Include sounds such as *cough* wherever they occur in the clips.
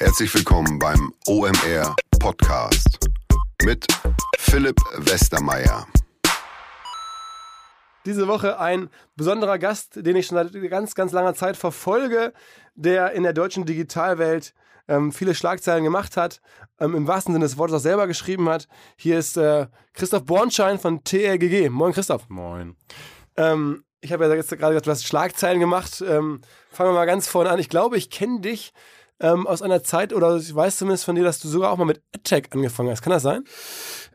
Herzlich willkommen beim OMR Podcast mit Philipp Westermeier. Diese Woche ein besonderer Gast, den ich schon seit ganz, ganz langer Zeit verfolge, der in der deutschen Digitalwelt ähm, viele Schlagzeilen gemacht hat, ähm, im wahrsten Sinne des Wortes auch selber geschrieben hat. Hier ist äh, Christoph Bornschein von TRGG. Moin Christoph. Moin. Ähm, ich habe ja jetzt gerade gesagt, du hast Schlagzeilen gemacht. Ähm, fangen wir mal ganz vorne an. Ich glaube, ich kenne dich ähm, aus einer Zeit, oder ich weiß zumindest von dir, dass du sogar auch mal mit AdTech angefangen hast. Kann das sein?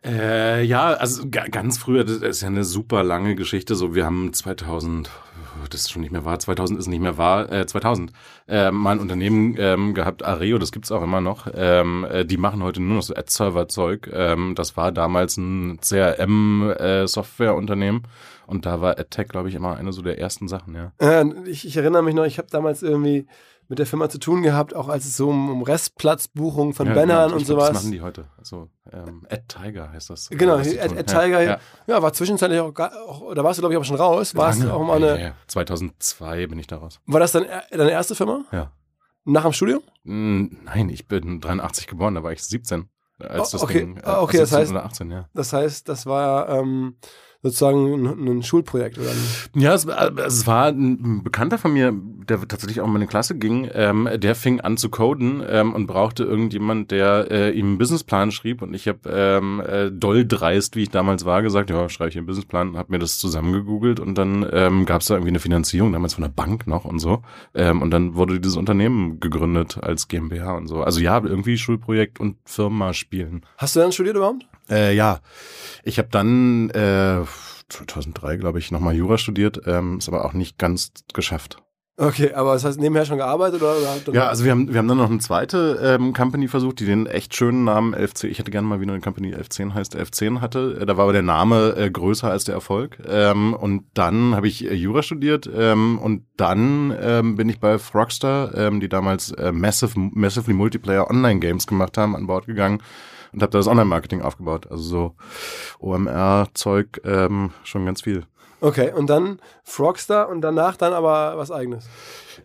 Äh, ja, also ganz früher, das ist ja eine super lange Geschichte. So, wir haben 2000, das ist schon nicht mehr wahr, 2000 ist nicht mehr wahr, äh, 2000, äh, mal ein Unternehmen ähm, gehabt, Areo, das gibt's auch immer noch. Ähm, äh, die machen heute nur noch so Ad-Server-Zeug. Ähm, das war damals ein CRM-Software-Unternehmen. Äh, und da war AdTech, glaube ich, immer eine so der ersten Sachen, ja. Äh, ich, ich erinnere mich noch, ich habe damals irgendwie mit der Firma zu tun gehabt, auch als es so um, um Restplatzbuchung von ja, Bannern genau. und sowas. Das machen die heute. Also ähm, Ad Tiger heißt das. Genau, was die Ad. Ad Tiger, ja, ja. ja. war zwischenzeitlich auch, auch da warst du glaube ich auch schon raus, warst Lange. auch mal eine, Ja, ja. 2002 bin ich da raus. war das dann er- deine erste Firma? Ja. Nach dem Studium? Nein, ich bin 83 geboren, da war ich 17. Als Oh, das okay. Ding, äh, Ah, okay, das 17 heißt- oder 18, ja. Das heißt, das war ähm, sozusagen ein, ein Schulprojekt oder ein, Ja, es, es war ein Bekannter von mir, der tatsächlich auch in meine Klasse ging, ähm, der fing an zu coden ähm, und brauchte irgendjemand, der äh, ihm einen Businessplan schrieb und ich habe ähm, äh, doll dreist, wie ich damals war, gesagt, ja, schreibe ich einen Businessplan, habe mir das zusammengegoogelt und dann ähm, gab es da irgendwie eine Finanzierung, damals von der Bank noch und so ähm, und dann wurde dieses Unternehmen gegründet als GmbH und so. Also ja, irgendwie Schulprojekt und Firma spielen. Hast du dann studiert überhaupt? Äh, ja, ich habe dann äh, 2003, glaube ich, nochmal Jura studiert, ähm, ist aber auch nicht ganz geschafft. Okay, aber das heißt nebenher schon gearbeitet oder? oder Ja, also wir haben, wir haben dann noch eine zweite ähm, Company versucht, die den echt schönen Namen 1110, ich hätte gerne mal wieder eine Company 1110 heißt, 1110 hatte. Äh, Da war aber der Name äh, größer als der Erfolg. Ähm, und dann habe ich äh, Jura studiert ähm, und dann ähm, bin ich bei Frogster, ähm, die damals äh, Massive, Massively Multiplayer Online Games gemacht haben, an Bord gegangen und habe da das Online-Marketing aufgebaut. Also so OMR-Zeug, ähm, schon ganz viel. Okay, und dann Frogstar und danach dann aber was eigenes.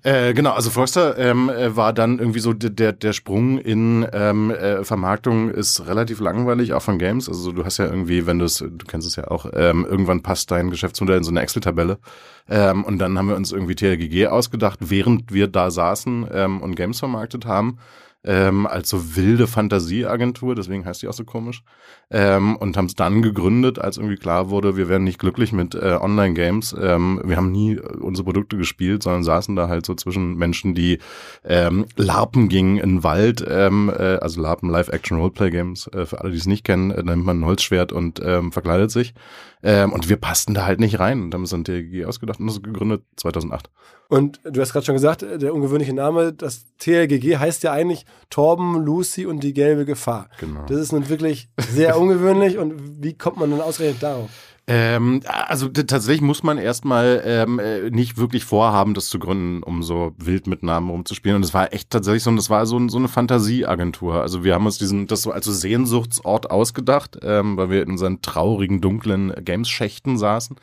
Äh, genau, also Frogster ähm, äh, war dann irgendwie so der, der, Sprung in ähm, äh, Vermarktung ist relativ langweilig, auch von Games. Also du hast ja irgendwie, wenn du es, du kennst es ja auch, ähm, irgendwann passt dein Geschäftsmodell in so eine Excel-Tabelle. Ähm, und dann haben wir uns irgendwie TRGG ausgedacht, während wir da saßen ähm, und Games vermarktet haben. Ähm, als so wilde Fantasieagentur, deswegen heißt die auch so komisch. Ähm, und haben es dann gegründet, als irgendwie klar wurde, wir werden nicht glücklich mit äh, Online-Games. Ähm, wir haben nie äh, unsere Produkte gespielt, sondern saßen da halt so zwischen Menschen, die ähm, LARPen gingen in den Wald, ähm, äh, also LARPen, Live-Action-Roleplay-Games, äh, für alle, die es nicht kennen, äh, da nimmt man ein Holzschwert und ähm, verkleidet sich. Ähm, und wir passten da halt nicht rein und haben uns dann TRG ausgedacht und das gegründet 2008. Und du hast gerade schon gesagt, der ungewöhnliche Name, das TLGG heißt ja eigentlich Torben, Lucy und die gelbe Gefahr. Genau. Das ist nun wirklich sehr ungewöhnlich und wie kommt man dann ausgerechnet darauf? Ähm, also tatsächlich muss man erstmal ähm, äh, nicht wirklich vorhaben, das zu gründen, um so wild mit Namen rumzuspielen. Und es war echt tatsächlich so, das war so, so eine Fantasieagentur. Also wir haben uns diesen, das so als so Sehnsuchtsort ausgedacht, ähm, weil wir in unseren traurigen, dunklen Games-Schächten saßen.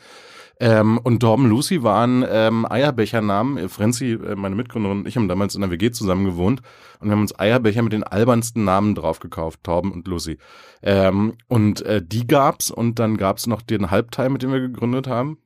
Ähm, und Torben Lucy waren ähm, Eierbechernamen. Frenzy, äh, meine Mitgründerin und ich haben damals in der WG zusammen gewohnt und wir haben uns Eierbecher mit den albernsten Namen drauf gekauft, Torben und Lucy. Ähm, und äh, die gab's und dann gab's noch den Halbteil, mit dem wir gegründet haben.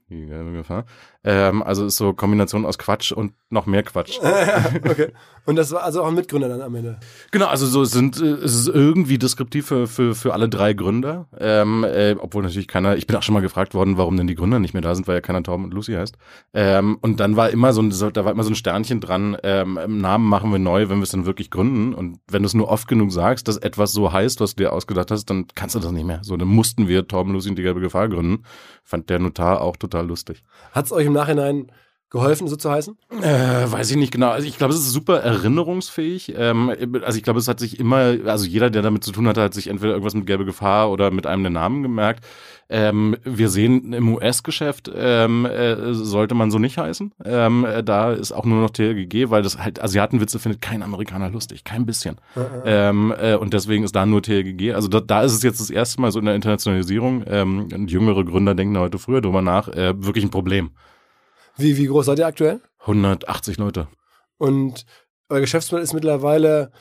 Ähm, also ist so Kombination aus Quatsch und noch mehr Quatsch. *laughs* okay. Und das war also auch ein Mitgründer dann am Ende. Genau, also so sind äh, es ist irgendwie deskriptiv für, für, für alle drei Gründer. Ähm, äh, obwohl natürlich keiner, ich bin auch schon mal gefragt worden, warum denn die Gründer nicht mehr da sind, weil ja keiner Torben und Lucy heißt. Ähm, und dann war immer so ein, da war immer so ein Sternchen dran, ähm, Namen machen wir neu, wenn wir es dann wirklich gründen. Und wenn du es nur oft genug sagst, dass etwas so heißt, was du dir ausgedacht hast, dann kannst du das nicht mehr. So, dann mussten wir Torben, Lucy und die gelbe Gefahr gründen. Fand der Notar auch total lustig. Hat es euch im Nachhinein geholfen, so zu heißen? Äh, weiß ich nicht genau. Also ich glaube, es ist super erinnerungsfähig. Ähm, also ich glaube, es hat sich immer, also jeder, der damit zu tun hatte, hat sich entweder irgendwas mit gelbe Gefahr oder mit einem der Namen gemerkt. Ähm, wir sehen im US-Geschäft ähm, äh, sollte man so nicht heißen. Ähm, äh, da ist auch nur noch TLGG, weil das halt Asiatenwitze findet kein Amerikaner lustig, kein bisschen. Ähm, äh, und deswegen ist da nur TLGG. Also da, da ist es jetzt das erste Mal so in der Internationalisierung. Ähm, und jüngere Gründer denken da heute früher drüber nach. Äh, wirklich ein Problem. Wie, wie groß seid ihr aktuell? 180 Leute. Und euer Geschäftsmodell ist mittlerweile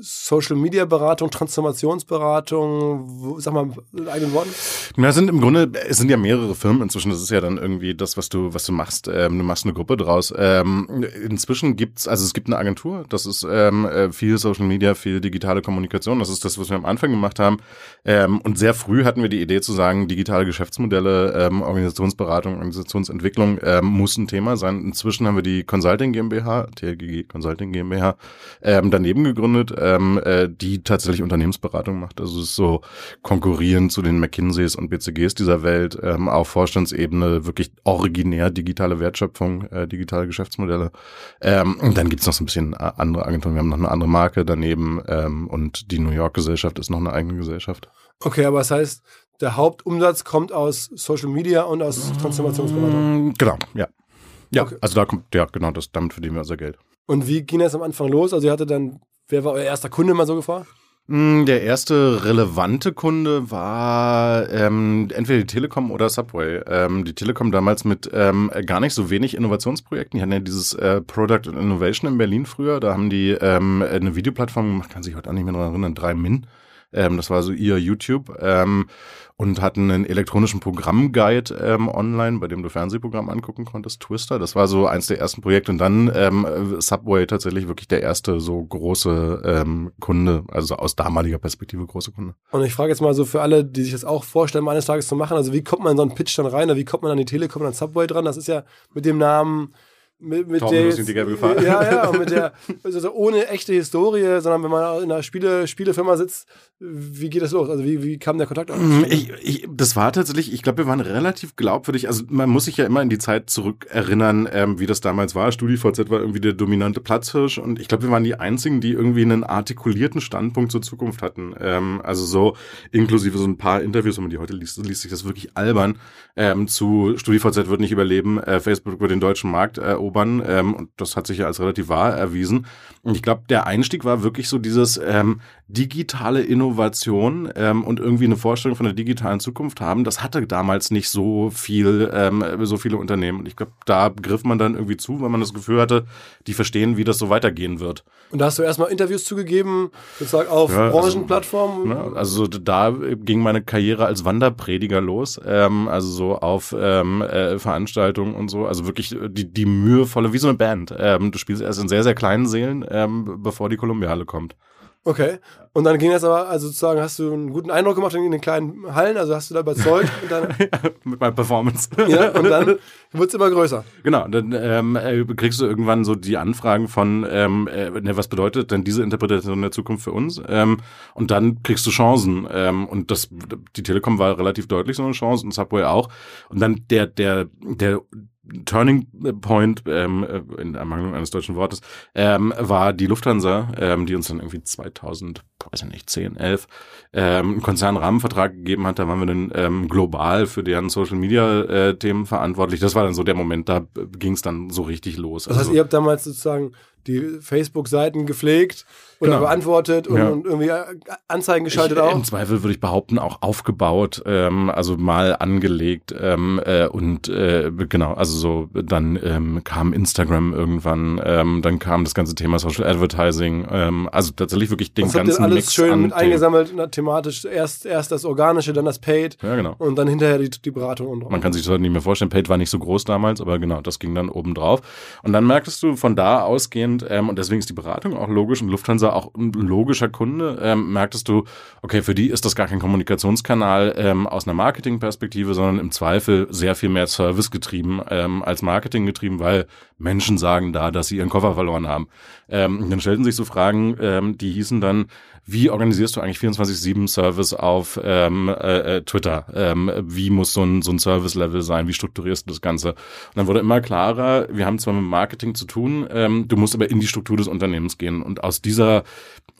Social Media Beratung, Transformationsberatung, sag mal in eigenen Worten? Na, sind im Grunde, es sind ja mehrere Firmen inzwischen, das ist ja dann irgendwie das, was du, was du machst. Ähm, du machst eine Gruppe draus. Ähm, inzwischen gibt's, also es gibt eine Agentur, das ist ähm, äh, viel Social Media, viel digitale Kommunikation, das ist das, was wir am Anfang gemacht haben. Ähm, und sehr früh hatten wir die Idee zu sagen, digitale Geschäftsmodelle, ähm, Organisationsberatung, Organisationsentwicklung ähm, muss ein Thema sein. Inzwischen haben wir die Consulting GmbH, TLGG Consulting GmbH, daneben gegründet, ähm, äh, die tatsächlich Unternehmensberatung macht. Also es ist so konkurrierend zu den McKinseys und BCGs dieser Welt, ähm, auf Vorstandsebene wirklich originär digitale Wertschöpfung, äh, digitale Geschäftsmodelle. Ähm, und dann gibt's noch so ein bisschen äh, andere Agenturen. Wir haben noch eine andere Marke daneben ähm, und die New York Gesellschaft ist noch eine eigene Gesellschaft. Okay, aber das heißt, der Hauptumsatz kommt aus Social Media und aus Transformationsberatung. Mm, Genau, ja. Ja, Okay. also da kommt, ja, genau, das, damit verdienen wir unser Geld. Und wie ging das am Anfang los? Also ihr hattet dann, wer war euer erster Kunde mal so gefragt? Mm, Der erste relevante Kunde war ähm, entweder die Telekom oder Subway. Ähm, die Telekom damals mit ähm, gar nicht so wenig Innovationsprojekten. Die hatten ja dieses äh, Product Innovation in Berlin früher. Da haben die ähm, eine Videoplattform gemacht, kann sich heute auch nicht mehr daran erinnern, 3Min. Ähm, das war so ihr YouTube. Ähm, und hatten einen elektronischen Programmguide ähm, online, bei dem du Fernsehprogramm angucken konntest, Twister. Das war so eins der ersten Projekte. Und dann ähm, äh, Subway tatsächlich wirklich der erste so große ähm, Kunde, also aus damaliger Perspektive große Kunde. Und ich frage jetzt mal so für alle, die sich das auch vorstellen, eines Tages zu machen, also wie kommt man in so einen Pitch dann rein, oder wie kommt man an die Telekom und an Subway dran? Das ist ja mit dem Namen, mit, mit der, Gefahr. ja, ja, mit der, *laughs* also ohne echte Historie, sondern wenn man in einer Spiele, Spielefirma sitzt, wie geht das los? Also wie, wie kam der Kontakt auf? Ich, ich, das war tatsächlich, ich glaube, wir waren relativ glaubwürdig. Also man muss sich ja immer in die Zeit zurückerinnern, ähm, wie das damals war. StudiVZ war irgendwie der dominante Platzhirsch und ich glaube, wir waren die einzigen, die irgendwie einen artikulierten Standpunkt zur Zukunft hatten. Ähm, also so inklusive so ein paar Interviews, wenn man die heute liest, liest sich das wirklich albern. Ähm, zu StudiVZ wird nicht überleben, äh, Facebook wird den deutschen Markt erobern ähm, und das hat sich ja als relativ wahr erwiesen. Und ich glaube, der Einstieg war wirklich so dieses ähm, digitale Innovation ähm, und irgendwie eine Vorstellung von der digitalen Zukunft haben. Das hatte damals nicht so viel, ähm, so viele Unternehmen. Und ich glaube, da griff man dann irgendwie zu, weil man das Gefühl hatte, die verstehen, wie das so weitergehen wird. Und da hast du erstmal Interviews zugegeben, sozusagen auf Ja, also, Branchenplattformen. Ne? Also da ging meine Karriere als Wanderprediger los, ähm, also so auf ähm, äh, Veranstaltungen und so, also wirklich die, die mühevolle, wie so eine Band. Ähm, du spielst erst in sehr, sehr kleinen Seelen, ähm, bevor die Kolumbiale kommt. Okay. Und dann ging das aber, also sozusagen, hast du einen guten Eindruck gemacht in den kleinen Hallen, also hast du da überzeugt *laughs* und dann, Mit meiner Performance. ja, und dann wird es immer größer. Genau, dann ähm, äh, kriegst du irgendwann so die Anfragen von, ähm, äh, ne, was bedeutet denn diese Interpretation der Zukunft für uns? Ähm, und dann kriegst du Chancen. Ähm, und das, die Telekom war relativ deutlich so eine Chance und Subway auch. Und dann der, der, der Turning Point, ähm, äh, in Ermangelung eines deutschen Wortes, ähm, war die Lufthansa, ähm, die uns dann irgendwie 2000, weiß ich nicht, 10, 11, ähm, einen Konzernrahmenvertrag gegeben hat. Da waren wir dann ähm, global für deren Social Media äh, Themen verantwortlich. Das war dann so der Moment, da ging es dann so richtig los. Das heißt, ihr habt damals sozusagen die Facebook-Seiten gepflegt oder Genau. beantwortet und, Ja. und irgendwie äh, Anzeigen geschaltet ich, auch. Im Zweifel würde ich behaupten, auch aufgebaut, ähm, also mal angelegt ähm, äh, und äh, genau, also so dann ähm, kam Instagram irgendwann, ähm, dann kam das ganze Thema Social Advertising, ähm, also tatsächlich wirklich den Das ganzen alles Mix schön mit eingesammelt, na, thematisch. Erst, erst das Organische, dann das Paid Ja, genau. und dann hinterher die, die Beratung und Man kann sich das heute nicht mehr vorstellen. Paid war nicht so groß damals, aber genau, das ging dann oben drauf. Und dann merktest du von da ausgehend, ähm, und deswegen ist die Beratung auch logisch und Lufthansa auch ein logischer Kunde, ähm, merktest du, okay, für die ist das gar kein Kommunikationskanal ähm, aus einer Marketingperspektive, sondern im Zweifel sehr viel mehr Service getrieben ähm, als Marketing getrieben, weil Menschen sagen da, dass sie ihren Koffer verloren haben. Ähm, dann stellten sich so Fragen, ähm, die hießen dann, wie organisierst du eigentlich 24-7 Service auf ähm, äh, äh, Twitter? Ähm, wie muss so ein, so ein Service-Level sein? Wie strukturierst du das Ganze? Und dann wurde immer klarer, wir haben zwar mit Marketing zu tun, ähm, du musst aber in die Struktur des Unternehmens gehen. Und aus dieser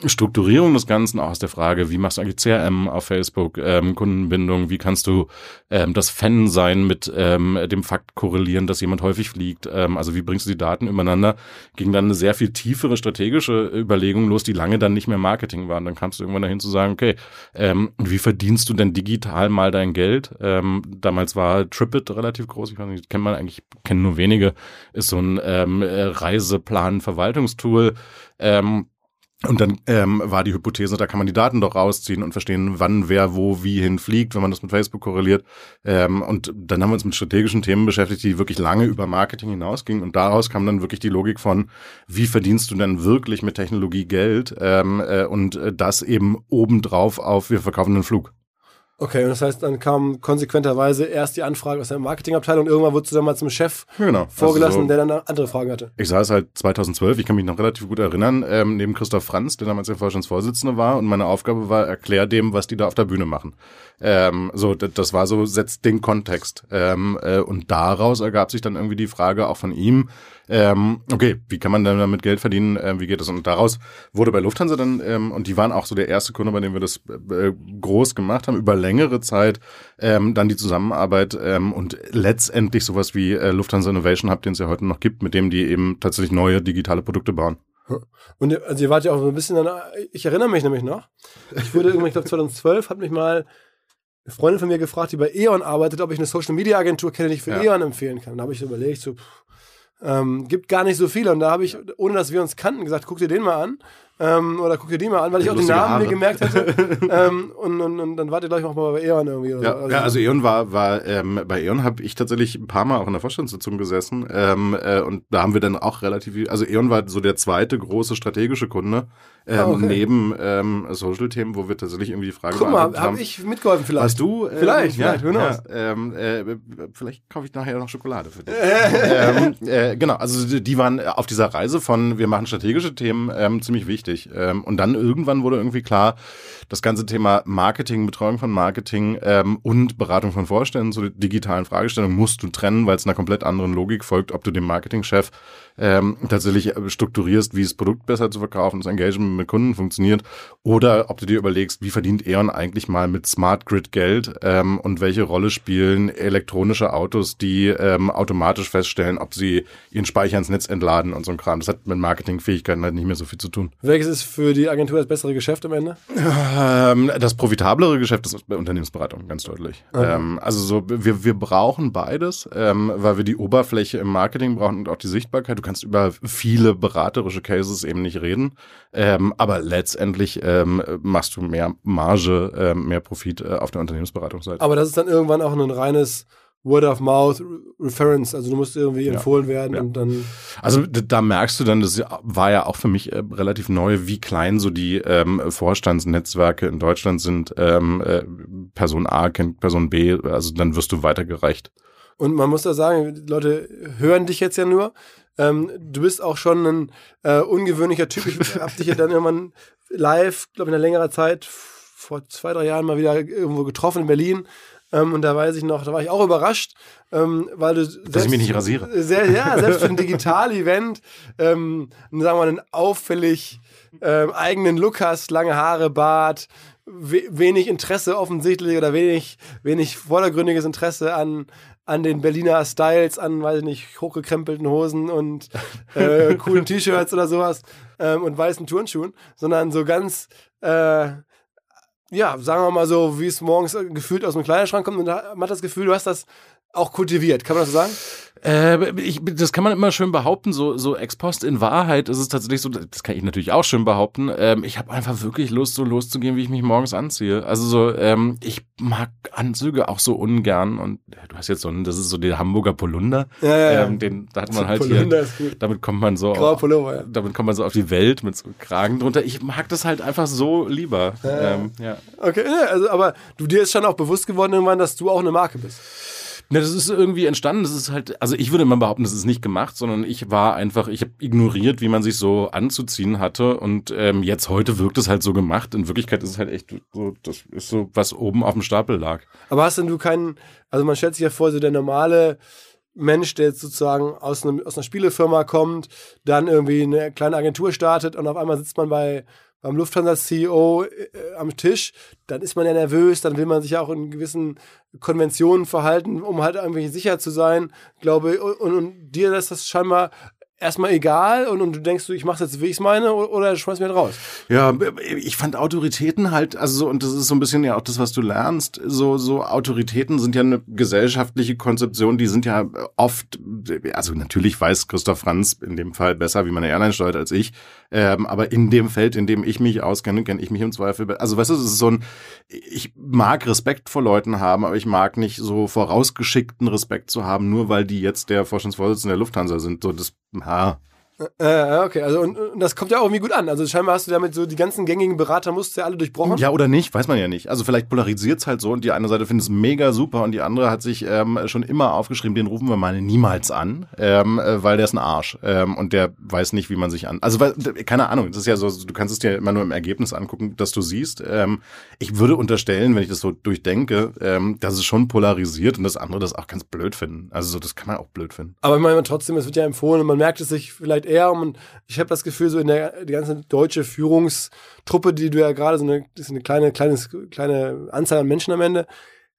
Strukturierung des Ganzen, auch aus der Frage, wie machst du eigentlich CRM auf Facebook, ähm, Kundenbindung, wie kannst du ähm, das Fan sein mit ähm, dem Fakt korrelieren, dass jemand häufig fliegt, ähm, also wie bringst du die Daten übereinander, ging dann eine sehr viel tiefere strategische Überlegung los, die lange dann nicht mehr Marketing war. Und dann kamst du irgendwann dahin zu sagen, okay, ähm, wie verdienst du denn digital mal dein Geld? Ähm, damals war Tripit relativ groß, ich weiß nicht, kennt man eigentlich, kennen nur wenige, ist so ein ähm, äh, Reiseplan-Verwaltungstool. Ähm, Und dann ähm, war die Hypothese, da kann man die Daten doch rausziehen und verstehen, wann wer wo wie hinfliegt, wenn man das mit Facebook korreliert. Ähm, und dann haben wir uns mit strategischen Themen beschäftigt, die wirklich lange über Marketing hinausgingen. Und daraus kam dann wirklich die Logik von, wie verdienst du denn wirklich mit Technologie Geld? Ähm, äh, und äh, das eben obendrauf auf, wir verkaufen einen Flug. Okay, und das heißt, dann kam konsequenterweise erst die Anfrage aus der Marketingabteilung und irgendwann wurdest du dann mal zum Chef Genau. vorgelassen, Also so- der dann andere Fragen hatte. Ich saß halt 2012, ich kann mich noch relativ gut erinnern, ähm, neben Christoph Franz, der damals der Vorstandsvorsitzende war, und meine Aufgabe war, erklär dem, was die da auf der Bühne machen. Ähm, so, das, das war so, setzt den Kontext. Ähm, äh, und daraus ergab sich dann irgendwie die Frage auch von ihm, ähm, okay, wie kann man denn damit Geld verdienen, ähm, wie geht das? Und daraus wurde bei Lufthansa dann, ähm, und die waren auch so der erste Kunde, bei dem wir das äh, groß gemacht haben, über längere Zeit, ähm, dann die Zusammenarbeit ähm, und letztendlich sowas wie äh, Lufthansa Innovation Hub, den es ja heute noch gibt, mit dem die eben tatsächlich neue digitale Produkte bauen. Und ihr- also ihr wart ja auch so ein bisschen, dann, ich erinnere mich nämlich noch, ich wurde irgendwann, ich glaube 2012, hat mich mal eine Freundin von mir gefragt, die bei E.ON arbeitet, ob ich eine Social Media Agentur kenne, die ich für Ja. E.ON empfehlen kann. Da habe ich so überlegt, so, pff, ähm, gibt gar nicht so viele. Und da habe ich, ohne dass wir uns kannten, gesagt, guck dir den mal an. Ähm, oder guck dir die mal an, weil ich auch den Namen mir gemerkt hatte. *laughs* ähm, und, und, und dann wart ihr, glaube ich, auch mal bei E.ON irgendwie. Ja, so. ja, also E.ON war, war ähm, bei E.ON habe ich tatsächlich ein paar Mal auch in der Vorstandssitzung gesessen ähm, äh, und da haben wir dann auch relativ viel, also E.ON war so der zweite große strategische Kunde ähm, Ah, okay. neben ähm, Social-Themen, wo wir tatsächlich irgendwie die Frage Guck mal, habe ich mitgeholfen vielleicht. Warst du? Ähm, Vielleicht, ja, vielleicht, ja, ähm, äh, vielleicht kaufe ich nachher noch Schokolade für dich. *laughs* ähm, äh, genau, also die, die waren auf dieser Reise von wir machen strategische Themen ähm, ziemlich wichtig. Ähm, und dann irgendwann wurde irgendwie klar, das ganze Thema Marketing, Betreuung von Marketing ähm, und Beratung von Vorständen zu digitalen Fragestellungen musst du trennen, weil es einer komplett anderen Logik folgt, ob du dem Marketingchef ähm, tatsächlich äh, strukturierst, wie das Produkt besser zu verkaufen, das Engagement mit Kunden funktioniert, oder ob du dir überlegst, wie verdient E.ON eigentlich mal mit Smart Grid Geld ähm, und welche Rolle spielen elektronische Autos, die ähm, automatisch feststellen, ob sie ihren Speicher ins Netz entladen und so ein Kram. Das hat mit Marketingfähigkeiten halt nicht mehr so viel zu tun. Welches ist für die Agentur das bessere Geschäft am Ende? Ähm, das profitablere Geschäft ist bei Unternehmensberatung, ganz deutlich. Ähm, also so, wir, wir brauchen beides, ähm, weil wir die Oberfläche im Marketing brauchen und auch die Sichtbarkeit. Du kannst über viele beraterische Cases eben nicht reden, ähm, aber letztendlich ähm, machst du mehr Marge, ähm, mehr Profit äh, auf der Unternehmensberatungsseite. Aber das ist dann irgendwann auch ein reines Word-of-Mouth-Reference. Also du musst irgendwie empfohlen werden Ja. und dann. Also da merkst du dann, das war ja auch für mich äh, relativ neu, wie klein so die ähm, Vorstandsnetzwerke in Deutschland sind. Ähm, äh, Person A kennt Person B, also dann wirst du weitergereicht. Und man muss da sagen, die Leute hören dich jetzt ja nur. Ähm, du bist auch schon ein äh, ungewöhnlicher Typ. Ich hab dich ja dann irgendwann live, glaube ich, in einer längerer Zeit vor zwei, drei Jahren mal wieder irgendwo getroffen in Berlin. Ähm, und da weiß ich noch, da war ich auch überrascht, ähm, weil du Dass ich mich nicht rasiere. Sehr, ja, selbst für ein Digital-Event, ähm, sagen wir mal, einen auffällig ähm, eigenen Look hast, lange Haare, Bart, we wenig Interesse offensichtlich oder wenig, wenig vordergründiges Interesse an, an den Berliner Styles, an, weiß ich nicht, hochgekrempelten Hosen und äh, *laughs* coolen T-Shirts oder sowas ähm, und weißen Turnschuhen, sondern so ganz, äh, ja, sagen wir mal so, wie es morgens gefühlt aus dem Kleiderschrank kommt und man hat das Gefühl, du hast das auch kultiviert. Kann man das so sagen? Äh, ich, das kann man immer schön behaupten, so, so ex post. In Wahrheit ist es tatsächlich so, das kann ich natürlich auch schön behaupten. Ähm, ich habe einfach wirklich Lust, so loszugehen, wie ich mich morgens anziehe. Also so, ähm, ich mag Anzüge auch so ungern. Und äh, du hast jetzt so einen, das ist so der Hamburger Polunder. Ja, ja, ja. Ähm, den, da hat man halt Polunder hier, ist gut. damit kommt man so Grauer auf, Pullover, ja. damit kommt man so auf die Welt mit so Kragen drunter. Ich mag das halt einfach so lieber. Ähm, ja. Okay, ja, also, aber du dir ist schon auch bewusst geworden irgendwann, dass du auch eine Marke bist. Ne, das ist irgendwie entstanden. Das ist halt, also ich würde mal behaupten, das ist nicht gemacht, sondern ich war einfach, ich habe ignoriert, wie man sich so anzuziehen hatte. Und ähm, jetzt heute wirkt es halt so gemacht. In Wirklichkeit ist es halt echt so, das ist so, was oben auf dem Stapel lag. Aber hast denn du keinen, also man stellt sich ja vor, so der normale Mensch, der jetzt sozusagen aus, einem, aus einer Spielefirma kommt, dann irgendwie eine kleine Agentur startet und auf einmal sitzt man bei beim Lufthansa-CEO äh, am Tisch, dann ist man ja nervös, dann will man sich ja auch in gewissen Konventionen verhalten, um halt irgendwie sicher zu sein, glaube ich. Und, und dir ist das scheinbar erstmal egal und, und du denkst du, ich mach's jetzt, wie ich's meine, oder, oder schmeiß mich halt raus? Ja, ich fand Autoritäten halt, also so, und das ist so ein bisschen ja auch das, was du lernst, so, so Autoritäten sind ja eine gesellschaftliche Konzeption, die sind ja oft, also natürlich weiß Christoph Franz in dem Fall besser, wie man eine Airline steuert als ich, ähm, aber in dem Feld, in dem ich mich auskenne, kenne ich mich im Zweifel, also weißt du, es ist so ein, ich mag Respekt vor Leuten haben, aber ich mag nicht so vorausgeschickten Respekt zu haben, nur weil die jetzt der Vorstandsvorsitzende der Lufthansa sind, so das, ha, äh, okay, also und, und, das kommt ja auch irgendwie gut an. Also scheinbar hast du damit so die ganzen gängigen Beratermuster ja alle durchbrochen. Ja oder nicht, weiß man ja nicht. Also vielleicht polarisiert es halt so und die eine Seite findet es mega super und die andere hat sich ähm, schon immer aufgeschrieben, den rufen wir mal niemals an, ähm, äh, weil der ist ein Arsch ähm, und der weiß nicht, wie man sich an. Also weil, keine Ahnung, das ist ja so, du kannst es dir immer nur im Ergebnis angucken, dass du siehst. Ähm, ich würde unterstellen, wenn ich das so durchdenke, ähm, dass es schon polarisiert und das andere das auch ganz blöd finden. Also so, das kann man auch blöd finden. Aber ich meine trotzdem, es wird ja empfohlen und man merkt es sich vielleicht eher und ich habe das Gefühl, so in der die ganze deutsche Führungstruppe, die du ja gerade so eine, das ist eine kleine, kleines, kleine Anzahl an Menschen am Ende,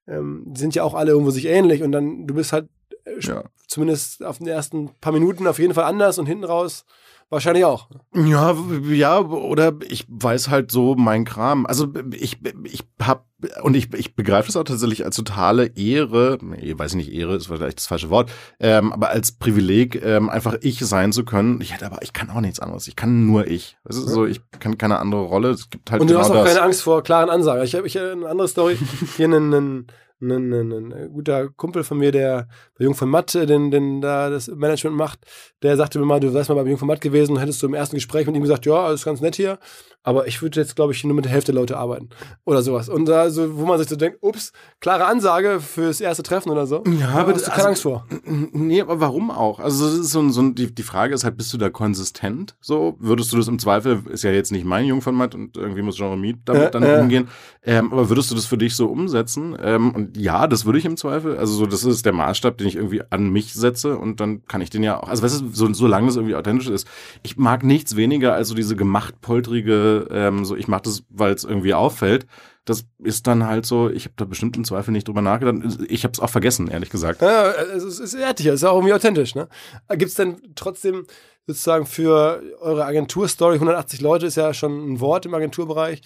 ähm, die sind ja auch alle irgendwo sich ähnlich und dann, du bist halt äh, ja. zumindest auf den ersten paar Minuten auf jeden Fall anders und hinten raus Wahrscheinlich auch. Ja, ja, oder ich weiß halt so mein Kram. Also ich, ich hab, und ich, ich begreife das auch tatsächlich als totale Ehre, ich weiß nicht, Ehre ist vielleicht das falsche Wort, ähm, aber als Privileg, ähm, einfach ich sein zu können. Ich hätte aber, ich kann auch nichts anderes. Ich kann nur ich. Das ist so, ich kann keine andere Rolle. Es gibt halt Und du genau hast auch das. keine Angst vor klaren Ansagen. Ich habe ich, eine andere Story. *laughs* Hier einen, einen ein, ein, ein, guter Kumpel von mir, der bei Jung von Matt, den, den da das Management macht, der sagte mir mal, du wärst mal bei Jung von Matt gewesen und hättest du im ersten Gespräch mit ihm gesagt, ja, alles ganz nett hier, aber ich würde jetzt, glaube ich, nur mit der Hälfte der Leute arbeiten oder sowas. Und da so, wo man sich so denkt, ups, klare Ansage fürs erste Treffen oder so. Ja, aber hast du keine also, Angst vor. Nee, aber warum auch? Also das ist so, so die, die Frage ist halt, bist du da konsistent? So, würdest du das im Zweifel, ist ja jetzt nicht mein Jungfernmatt und irgendwie muss Jean-Remy damit Äh, dann äh. umgehen, ähm, aber würdest du das für dich so umsetzen? Ähm, und ja, das würde ich im Zweifel. Also so, das ist der Maßstab, den ich irgendwie an mich setze und dann kann ich den ja auch, also weißt du, so, solange das irgendwie authentisch ist. Ich mag nichts weniger als so diese gemachtpoltrige, ähm, so ich mache das, weil es irgendwie auffällt. Das ist dann halt so, ich habe da bestimmt im Zweifel nicht drüber nachgedacht. Ich habe es auch vergessen, ehrlich gesagt. Ja, es ist, es ist ehrlich, es ist auch irgendwie authentisch. Ne? Gibt es denn trotzdem sozusagen für eure Agenturstory, 180 Leute ist ja schon ein Wort im Agenturbereich,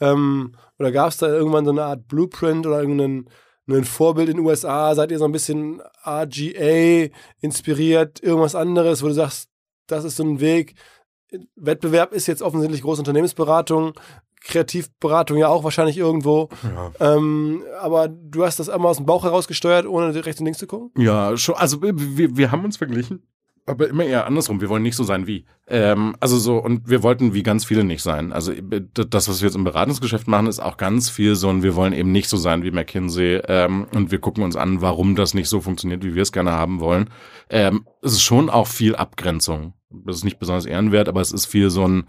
ähm, oder gab es da irgendwann so eine Art Blueprint oder irgendein ein Vorbild in den USA? Seid ihr so ein bisschen RGA inspiriert, irgendwas anderes, wo du sagst, das ist so ein Weg? Wettbewerb ist jetzt offensichtlich große Unternehmensberatung, Kreativberatung ja auch wahrscheinlich irgendwo. Ähm, aber du hast das einmal aus dem Bauch heraus gesteuert, ohne rechts und links zu gucken? Ja, schon, also wir, wir haben uns verglichen, aber immer eher andersrum. Wir wollen nicht so sein wie. Ähm, also so, und wir wollten wie ganz viele nicht sein. Also das, was wir jetzt im Beratungsgeschäft machen, ist auch ganz viel so, und wir wollen eben nicht so sein wie McKinsey. Ähm, und wir gucken uns an, warum das nicht so funktioniert, wie wir es gerne haben wollen. Ähm, es ist schon auch viel Abgrenzung. Das ist nicht besonders ehrenwert, aber es ist viel so ein,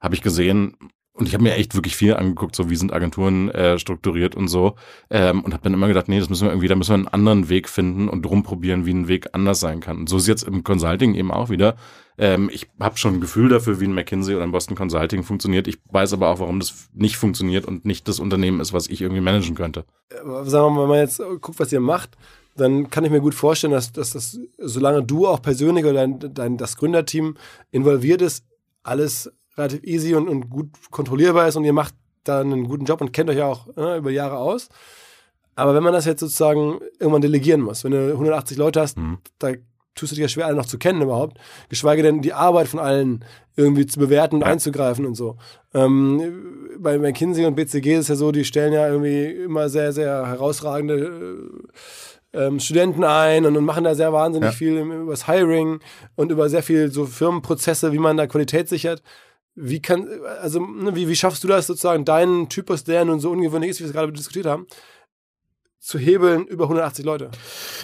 habe ich gesehen, und ich habe mir echt wirklich viel angeguckt, so wie sind Agenturen äh, strukturiert und so. Ähm, und habe dann immer gedacht, nee, das müssen wir irgendwie, da müssen wir einen anderen Weg finden und rumprobieren, wie ein Weg anders sein kann. Und so ist jetzt im Consulting eben auch wieder. Ähm, ich habe schon ein Gefühl dafür, wie ein McKinsey oder ein Boston Consulting funktioniert. Ich weiß aber auch, warum das nicht funktioniert und nicht das Unternehmen ist, was ich irgendwie managen könnte. Sagen wir mal, wenn man jetzt guckt, was ihr macht, dann kann ich mir gut vorstellen, dass, dass das, solange du auch persönlich oder dein, dein, das Gründerteam involviert ist, alles relativ easy und, und gut kontrollierbar ist und ihr macht da einen guten Job und kennt euch ja auch ne, über Jahre aus. Aber wenn man das jetzt sozusagen irgendwann delegieren muss, wenn du 180 Leute hast, Mhm. da tust du dich ja schwer, alle noch zu kennen überhaupt, geschweige denn die Arbeit von allen irgendwie zu bewerten und einzugreifen und so. Ähm, bei McKinsey und BCG ist es ja so, die stellen ja irgendwie immer sehr, sehr herausragende äh, ähm, Studenten ein und, und machen da sehr wahnsinnig Ja. viel über das Hiring und über sehr viel so Firmenprozesse, wie man da Qualität sichert. Wie kann, also, ne, wie, wie schaffst du das sozusagen, deinen Typus, der nun so ungewöhnlich ist, wie wir es gerade diskutiert haben, zu hebeln über 180 Leute?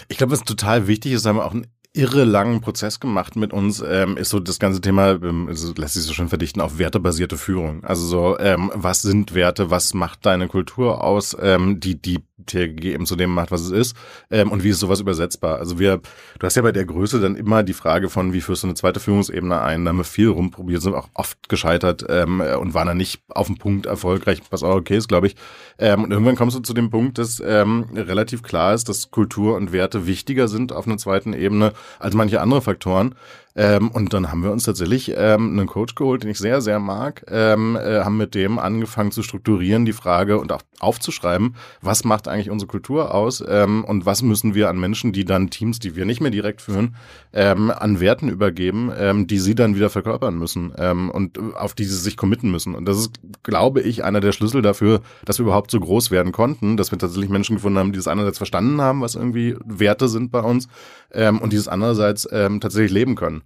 Ich glaube, was total wichtig ist, wir auch einen irre langen Prozess gemacht mit uns, ähm, ist so das ganze Thema, ähm, lässt sich so schön verdichten auf wertebasierte Führung. Also so, ähm, was sind Werte, was macht deine Kultur aus, ähm, die die TRG eben zu dem macht, was es ist, ähm, und wie ist sowas übersetzbar? Also wir, du hast ja bei der Größe dann immer die Frage von, wie führst du eine zweite Führungsebene ein? Da haben wir viel rumprobiert, sind auch oft gescheitert ähm, und waren dann nicht auf dem Punkt erfolgreich, was auch okay ist, glaube ich. Ähm, und irgendwann kommst du zu dem Punkt, dass ähm, relativ klar ist, dass Kultur und Werte wichtiger sind auf einer zweiten Ebene als manche andere Faktoren. Ähm, und dann haben wir uns tatsächlich ähm, einen Coach geholt, den ich sehr, sehr mag, ähm, äh, haben mit dem angefangen zu strukturieren, die Frage und auch aufzuschreiben, was macht eigentlich unsere Kultur aus ähm, und was müssen wir an Menschen, die dann Teams, die wir nicht mehr direkt führen, ähm, an Werten übergeben, ähm, die sie dann wieder verkörpern müssen und auf die sie sich committen müssen. Und das ist, glaube ich, einer der Schlüssel dafür, dass wir überhaupt so groß werden konnten, dass wir tatsächlich Menschen gefunden haben, die das einerseits verstanden haben, was irgendwie Werte sind bei uns und dieses andererseits ähm, tatsächlich leben können.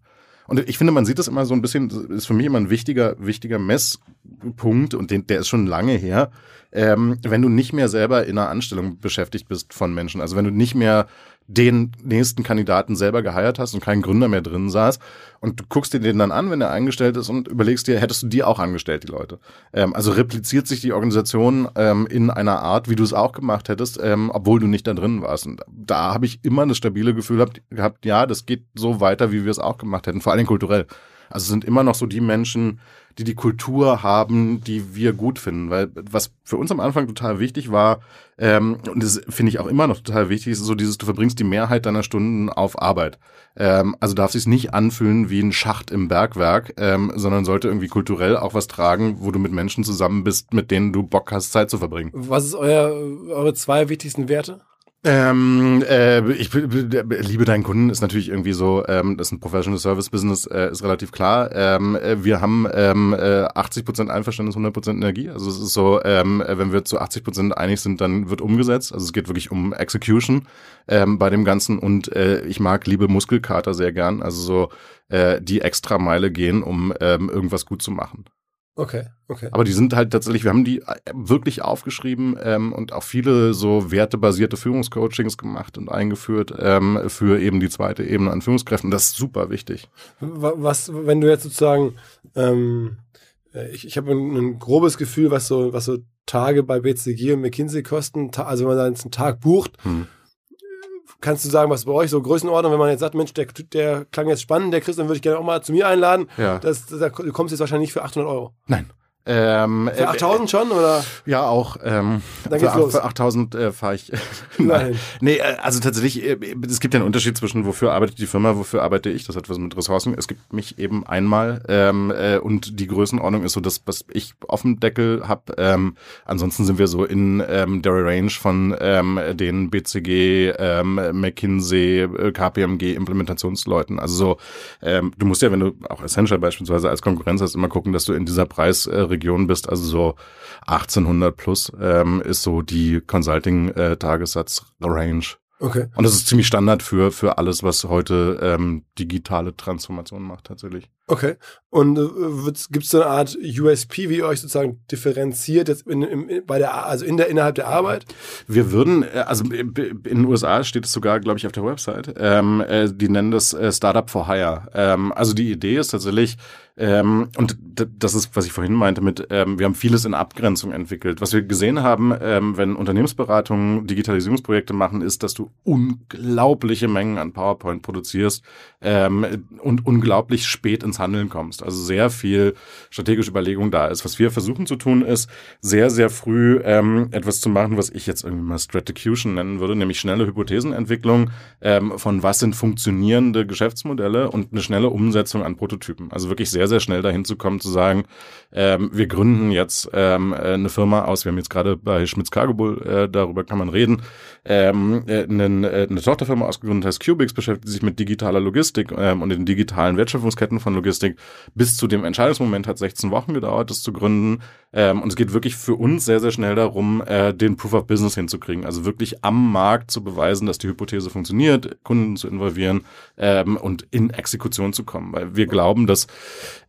Und ich finde, man sieht das immer so ein bisschen, ist für mich immer ein wichtiger, wichtiger Messpunkt und den, der ist schon lange her, ähm, wenn du nicht mehr selber in einer Anstellung beschäftigt bist von Menschen. Also wenn du nicht mehr den nächsten Kandidaten selber geheiert hast und kein Gründer mehr drin saß. Und du guckst dir den dann an, wenn er eingestellt ist und überlegst dir, hättest du die auch angestellt, die Leute. Ähm, also repliziert sich die Organisation ähm, in einer Art, wie du es auch gemacht hättest, ähm, obwohl du nicht da drin warst. Und da habe ich immer das stabile Gefühl gehabt, ja, das geht so weiter, wie wir es auch gemacht hätten, vor allem kulturell. Also sind immer noch so die Menschen, die die Kultur haben, die wir gut finden. Weil was für uns am Anfang total wichtig war, ähm, und das finde ich auch immer noch total wichtig, ist so dieses, du verbringst die Mehrheit deiner Stunden auf Arbeit. Ähm, also darf sich nicht anfühlen wie ein Schacht im Bergwerk, ähm, sondern sollte irgendwie kulturell auch was tragen, wo du mit Menschen zusammen bist, mit denen du Bock hast, Zeit zu verbringen. Was ist euer, eure zwei wichtigsten Werte? Ähm, äh, ich liebe deinen Kunden ist natürlich irgendwie so, ähm, das ist ein Professional Service Business, äh, ist relativ klar. Ähm, äh, wir haben ähm, äh, 80 Prozent Einverständnis, 100 Prozent Energie. Also es ist so, ähm, wenn wir zu 80 Prozent einig sind, dann wird umgesetzt. Also es geht wirklich um Execution ähm, bei dem Ganzen und äh, ich mag liebe Muskelkater sehr gern. Also so äh, die extra Meile gehen, um ähm, irgendwas gut zu machen. Okay, okay. Aber die sind halt tatsächlich, wir haben die äh, wirklich aufgeschrieben ähm, und auch viele so wertebasierte Führungscoachings gemacht und eingeführt ähm, für eben die zweite Ebene an Führungskräften. Das ist super wichtig. Was, wenn du jetzt sozusagen, ähm, äh, ich, ich habe ein, ein, grobes Gefühl, was so, was so Tage bei BCG und McKinsey kosten, also wenn man da jetzt einen Tag bucht, hm kannst du sagen, was bei euch so Größenordnung, wenn man jetzt sagt, Mensch, der, der klang jetzt spannend, der Chris, dann würde ich gerne auch mal zu mir einladen. Ja. Das, das, du kommst jetzt wahrscheinlich nicht für 800 Euro. Nein. Ähm, für 8000 äh, schon, oder? Ja, auch. Ähm, Dann geht's für, los. für 8000 äh, fahre ich. *laughs* Nein. nee, äh, also tatsächlich, äh, es gibt ja einen Unterschied zwischen, wofür arbeitet die Firma, wofür arbeite ich. Das hat was mit Ressourcen. Es gibt mich eben einmal ähm, äh, und die Größenordnung ist so das, was ich auf dem Deckel habe. Ähm, ansonsten sind wir so in ähm, der Range von ähm, den BCG, ähm, McKinsey, KPMG Implementationsleuten. Also so, ähm, du musst ja, wenn du auch Essential beispielsweise als Konkurrenz hast, immer gucken, dass du in dieser Preis äh, Region bist, also so 1800 plus ähm, ist so die Consulting-Tagessatz-Range. Okay. Und das ist ziemlich Standard für, für alles, was heute ähm, digitale Transformation macht, tatsächlich. Okay. Und äh, gibt es so eine Art USP, wie ihr euch sozusagen differenziert jetzt in, in, bei der, also in der, innerhalb der Arbeit? Wir würden, äh, also in den USA steht es sogar, glaube ich, auf der Website, ähm, äh, die nennen das äh, Startup for Hire. Ähm, also die Idee ist tatsächlich, ähm, und das ist, was ich vorhin meinte mit, ähm, wir haben vieles in Abgrenzung entwickelt. Was wir gesehen haben, ähm, wenn Unternehmensberatungen Digitalisierungsprojekte machen, ist, dass du unglaubliche Mengen an PowerPoint produzierst ähm, und unglaublich spät ins Handeln kommst. Also sehr viel strategische Überlegung da ist. Was wir versuchen zu tun, ist sehr, sehr früh ähm, etwas zu machen, was ich jetzt irgendwie mal Stratecution nennen würde, nämlich schnelle Hypothesenentwicklung ähm, von was sind funktionierende Geschäftsmodelle und eine schnelle Umsetzung an Prototypen. Also wirklich sehr, sehr schnell dahin zu kommen, zu sagen, ähm, wir gründen jetzt ähm, eine Firma aus, wir haben jetzt gerade bei Schmitz Cargo Bull, äh, darüber kann man reden, ähm, äh, eine, äh, eine Tochterfirma ausgegründet heißt Cubix, beschäftigt sich mit digitaler Logistik ähm, und den digitalen Wertschöpfungsketten von Logistik. Bis zu dem Entscheidungsmoment hat 16 Wochen gedauert, das zu gründen. Ähm, und es geht wirklich für uns sehr, sehr schnell darum, äh, den Proof of Business hinzukriegen. Also wirklich am Markt zu beweisen, dass die Hypothese funktioniert, Kunden zu involvieren ähm, und in Exekution zu kommen. Weil wir glauben, dass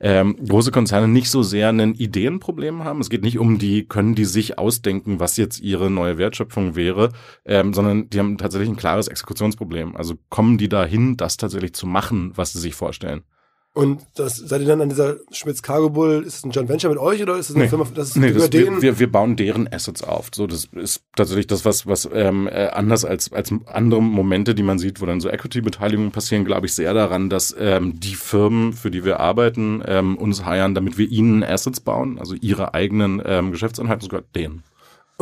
ähm, große Konzerne nicht so sehr ein Ideenproblem haben. Es geht nicht um die, können die sich ausdenken, was jetzt ihre neue Wertschöpfung wäre, ähm, sondern die haben tatsächlich ein klares Exekutionsproblem. Also kommen die dahin, das tatsächlich zu machen, was sie sich vorstellen. Und das, seid ihr dann an dieser Schmitz Cargo Bull, ist es ein Joint Venture mit euch oder ist es eine nee. Firma, das ist nee, über das, denen? Wir, wir bauen deren Assets auf. So, das ist tatsächlich das, was, was ähm, äh, anders als, als andere Momente, die man sieht, wo dann so Equity-Beteiligungen passieren, glaube ich sehr daran, dass ähm, die Firmen, für die wir arbeiten, ähm, uns heiern, damit wir ihnen Assets bauen, also ihre eigenen ähm, Geschäftseinheiten, sogar denen.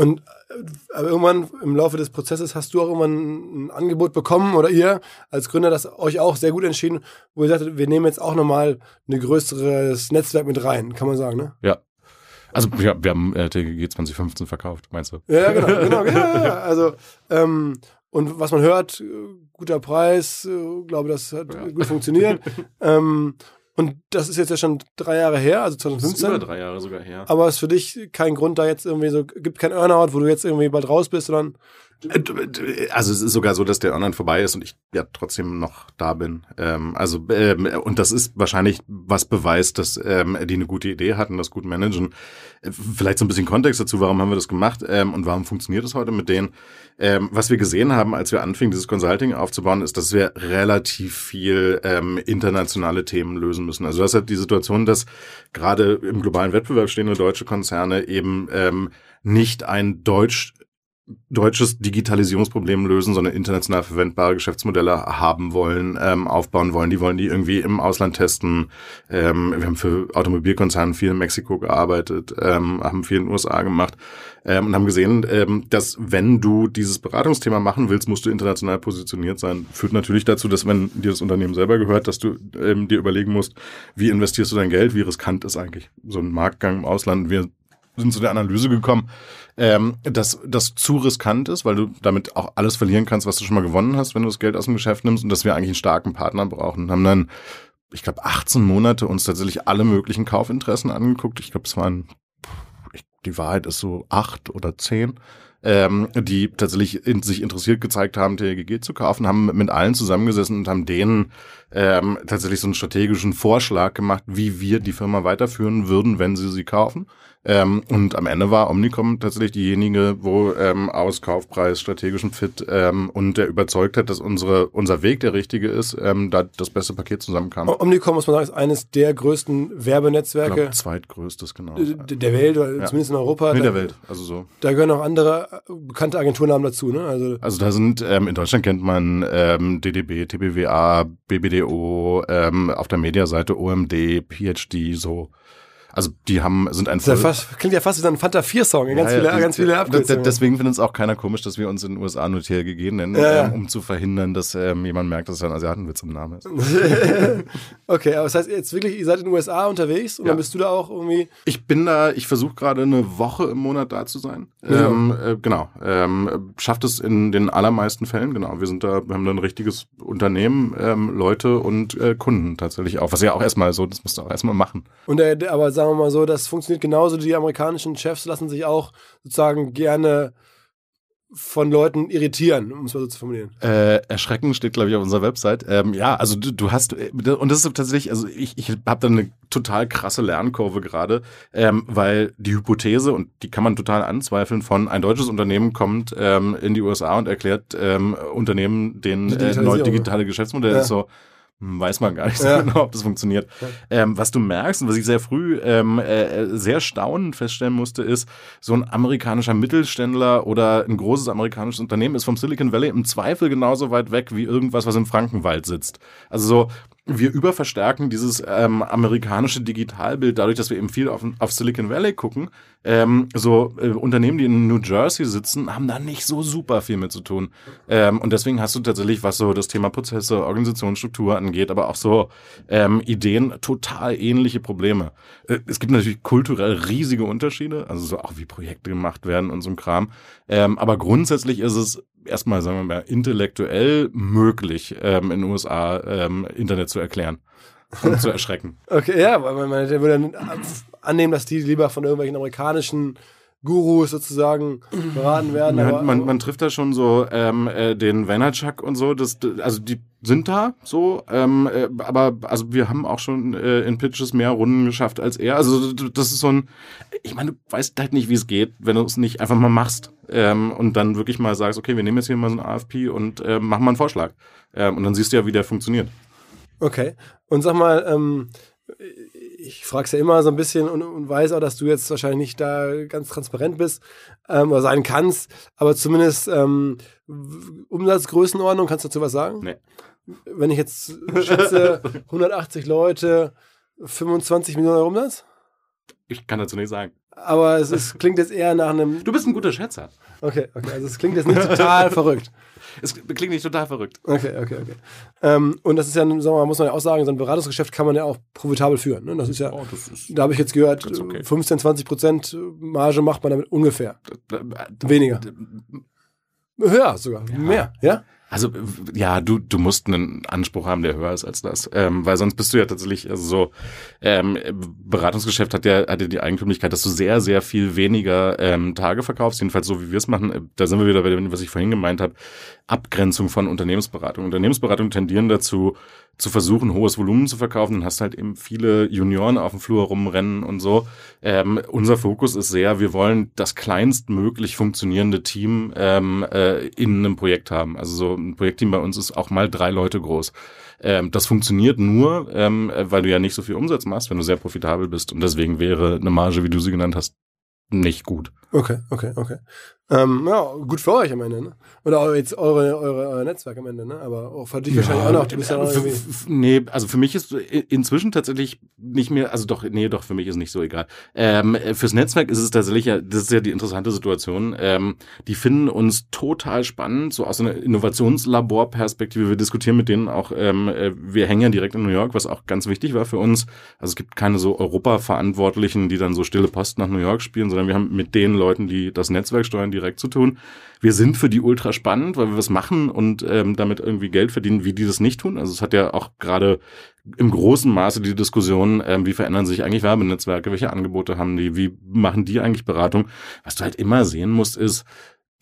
Und äh, aber irgendwann im Laufe des Prozesses hast du auch irgendwann ein Angebot bekommen oder ihr als Gründer das euch auch sehr gut entschieden, wo ihr sagt, wir nehmen jetzt auch nochmal ein größeres Netzwerk mit rein, kann man sagen, ne? Ja. Also ja, wir haben äh, TGG 2015 verkauft, meinst du? Ja, genau, genau, genau. Ja, also ähm, und was man hört, äh, guter Preis, äh, glaube, das hat ja. gut funktioniert. ähm, und das ist jetzt ja schon drei Jahre her, also 2015. Das ist über drei Jahre sogar her. Aber es ist für dich kein Grund, da jetzt irgendwie so, gibt kein Earnout, wo du jetzt irgendwie bald raus bist, sondern also es ist sogar so, dass der Online vorbei ist und ich ja trotzdem noch da bin. Ähm, also ähm, und das ist wahrscheinlich was beweist, dass ähm, die eine gute Idee hatten, das gut managen. Äh, vielleicht so ein bisschen Kontext dazu, warum haben wir das gemacht ähm, und warum funktioniert es heute mit denen? Ähm, was wir gesehen haben, als wir anfingen, dieses Consulting aufzubauen, ist, dass wir relativ viel ähm, internationale Themen lösen müssen. Also das hat die Situation, dass gerade im globalen Wettbewerb stehende deutsche Konzerne eben ähm, nicht ein deutsch deutsches Digitalisierungsproblem lösen, sondern international verwendbare Geschäftsmodelle haben wollen, ähm, aufbauen wollen. Die wollen die irgendwie im Ausland testen. Ähm, wir haben für Automobilkonzerne viel in Mexiko gearbeitet, ähm, haben viel in den USA gemacht ähm, und haben gesehen, ähm, dass wenn du dieses Beratungsthema machen willst, musst du international positioniert sein. Führt natürlich dazu, dass wenn dir das Unternehmen selber gehört, dass du ähm, dir überlegen musst, wie investierst du dein Geld, wie riskant ist eigentlich so ein Marktgang im Ausland. Wir sind zu der Analyse gekommen, ähm, dass das zu riskant ist, weil du damit auch alles verlieren kannst, was du schon mal gewonnen hast, wenn du das Geld aus dem Geschäft nimmst und dass wir eigentlich einen starken Partner brauchen. Und haben dann, ich glaube, 18 Monate uns tatsächlich alle möglichen Kaufinteressen angeguckt. Ich glaube, es waren, die Wahrheit ist so acht oder zehn ähm, die tatsächlich in, sich interessiert gezeigt haben, TLGG zu kaufen, haben mit allen zusammengesessen und haben denen ähm, tatsächlich so einen strategischen Vorschlag gemacht, wie wir die Firma weiterführen würden, wenn sie sie kaufen. Ähm, und am Ende war Omnicom tatsächlich diejenige, wo ähm, aus Kaufpreis, strategischem Fit ähm, und der überzeugt hat, dass unsere, unser Weg der richtige ist, ähm, da das beste Paket zusammenkam. Omnicom, muss man sagen, ist eines der größten Werbenetzwerke. Glaub, zweitgrößtes, genau. Der Welt, oder ja. zumindest in Europa. In der Welt, also so. Da gehören auch andere äh, bekannte Agenturnamen dazu, ne? Also, also da sind, ähm, in Deutschland kennt man ähm, DDB, TBWA, BBDO, ähm, auf der Mediaseite OMD, PhD, so also die haben, sind ein ja fast, Klingt ja fast wie so ein Fanta 4-Song, ganz, ja, viele, ganz viele Abkürzungen. Deswegen findet es auch keiner komisch, dass wir uns in den USA nur TLGG nennen, ja, ähm, um zu verhindern, dass ähm, jemand merkt, dass es ein Asiatenwitz im Namen ist. *laughs* okay, aber das heißt jetzt wirklich, ihr seid in den USA unterwegs und dann bist du da auch irgendwie... Ich bin da, ich versuche gerade eine Woche im Monat da zu sein. Ähm, äh, genau. Ähm, schafft es in den allermeisten Fällen, genau. Wir sind da, wir haben da ein richtiges Unternehmen, ähm, Leute und äh, Kunden tatsächlich auch. Was ja auch erstmal so, das musst du auch erstmal machen. Und der, aber sagen wir mal so, das funktioniert genauso. Die amerikanischen Chefs lassen sich auch sozusagen gerne von Leuten irritieren, um es mal so zu formulieren. Äh, erschreckend steht, glaube ich, auf unserer Website. Ähm, ja, also du, du hast, äh, und das ist tatsächlich, also ich, ich habe da eine total krasse Lernkurve gerade, ähm, weil die Hypothese, und die kann man total anzweifeln, von ein deutsches Unternehmen kommt ähm, in die USA und erklärt ähm, Unternehmen den äh, neue digitale Geschäftsmodell ja. ist so, weiß man gar nicht so ja. genau, ob das funktioniert. Ja. Ähm, was du merkst und was ich sehr früh ähm, äh, sehr staunend feststellen musste, ist, so ein amerikanischer Mittelständler oder ein großes amerikanisches Unternehmen ist vom Silicon Valley im Zweifel genauso weit weg wie irgendwas, was im Frankenwald sitzt. Also so, wir überverstärken dieses ähm, amerikanische Digitalbild dadurch, dass wir eben viel auf, auf Silicon Valley gucken. Ähm, so äh, Unternehmen, die in New Jersey sitzen, haben da nicht so super viel mit zu tun. Ähm, und deswegen hast du tatsächlich, was so das Thema Prozesse, Organisationsstruktur angeht, aber auch so ähm, Ideen, total ähnliche Probleme. Äh, es gibt natürlich kulturell riesige Unterschiede, also so auch wie Projekte gemacht werden und so ein Kram. Ähm, aber grundsätzlich ist es erstmal, sagen wir mal, intellektuell möglich, ähm, in den USA ähm, Internet zu erklären *laughs* und zu erschrecken. Okay, ja, weil man, man würde dann annehmen, dass die lieber von irgendwelchen amerikanischen Gurus sozusagen beraten werden. Ja, man, man, trifft da schon so ähm, äh, den Vaynerchuk und so, das, also die sind da so, ähm, äh, aber also wir haben auch schon äh, in Pitches mehr Runden geschafft als er. Also das ist so ein, ich meine, du weißt halt nicht, wie es geht, wenn du es nicht einfach mal machst ähm, und dann wirklich mal sagst, okay, wir nehmen jetzt hier mal so ein AFP und äh, machen mal einen Vorschlag. Ähm, und dann siehst du ja, wie der funktioniert. Okay. Und sag mal, ähm, ich frage es ja immer so ein bisschen und, und, weiß auch, dass du jetzt wahrscheinlich nicht da ganz transparent bist ähm, oder sein kannst, aber zumindest ähm, Umsatzgrößenordnung, kannst du dazu was sagen? Nee. Wenn ich jetzt schätze, *laughs* 180 Leute, 25 Millionen Euro Umsatz? Ich kann dazu nicht sagen. Aber es ist, klingt jetzt eher nach einem. Du bist ein guter Schätzer. Okay, okay, also es klingt jetzt nicht total *laughs* verrückt. Es klingt nicht total verrückt. Okay, okay, okay. Ähm, und das ist ja, sagen wir mal, muss man ja auch sagen, so ein Beratungsgeschäft kann man ja auch profitabel führen. Ne? Das ist ja, Oh, das ist da habe ich jetzt gehört, okay. 15, 20 Prozent Marge macht man damit ungefähr. Weniger. Höher sogar. Mehr, ja? Also ja, du, du musst einen Anspruch haben, der höher ist als das. Ähm, weil sonst bist du ja tatsächlich, also so, ähm, Beratungsgeschäft hat ja, hat ja die Eigentümlichkeit, dass du sehr, sehr viel weniger ähm, Tage verkaufst, jedenfalls so wie wir es machen. Äh, Da sind wir wieder bei dem, was ich vorhin gemeint habe, Abgrenzung von Unternehmensberatung. Unternehmensberatungen tendieren dazu, zu versuchen, hohes Volumen zu verkaufen. Dann hast du halt eben viele Junioren auf dem Flur rumrennen und so. Ähm, unser Fokus ist sehr, wir wollen das kleinstmöglich funktionierende Team ähm, äh, in einem Projekt haben. Also so ein Projektteam bei uns ist auch mal drei Leute groß. Ähm, das funktioniert nur, ähm, äh, weil du ja nicht so viel Umsatz machst, wenn du sehr profitabel bist. Und deswegen wäre eine Marge, wie du sie genannt hast, nicht gut. Okay, okay, okay. Ähm, ja, gut für euch am Ende, ne? Oder jetzt eure, eure, euer Netzwerk am Ende, ne? Aber auch für dich wahrscheinlich auch noch. Du bist ja noch für, irgendwie. f- nee, also für mich ist inzwischen tatsächlich nicht mehr, also doch, nee, doch, für mich ist nicht so egal. Ähm, äh, fürs Netzwerk ist es tatsächlich ja, das ist ja die interessante Situation. Ähm, die finden uns total spannend, so aus einer Innovationslaborperspektive. Wir diskutieren mit denen auch, ähm, äh, wir hängen ja direkt in New York, was auch ganz wichtig war für uns. Also es gibt keine so Europa-Verantwortlichen, die dann so stille Post nach New York spielen, sondern wir haben mit den Leuten, die das Netzwerk steuern, direkt zu tun. Wir sind für die ultra spannend, weil wir was machen und ähm, damit irgendwie Geld verdienen, wie die das nicht tun. Also es hat ja auch gerade im großen Maße die Diskussion, ähm, wie verändern sich eigentlich Werbenetzwerke, welche Angebote haben die, wie machen die eigentlich Beratung. Was du halt immer sehen musst, ist,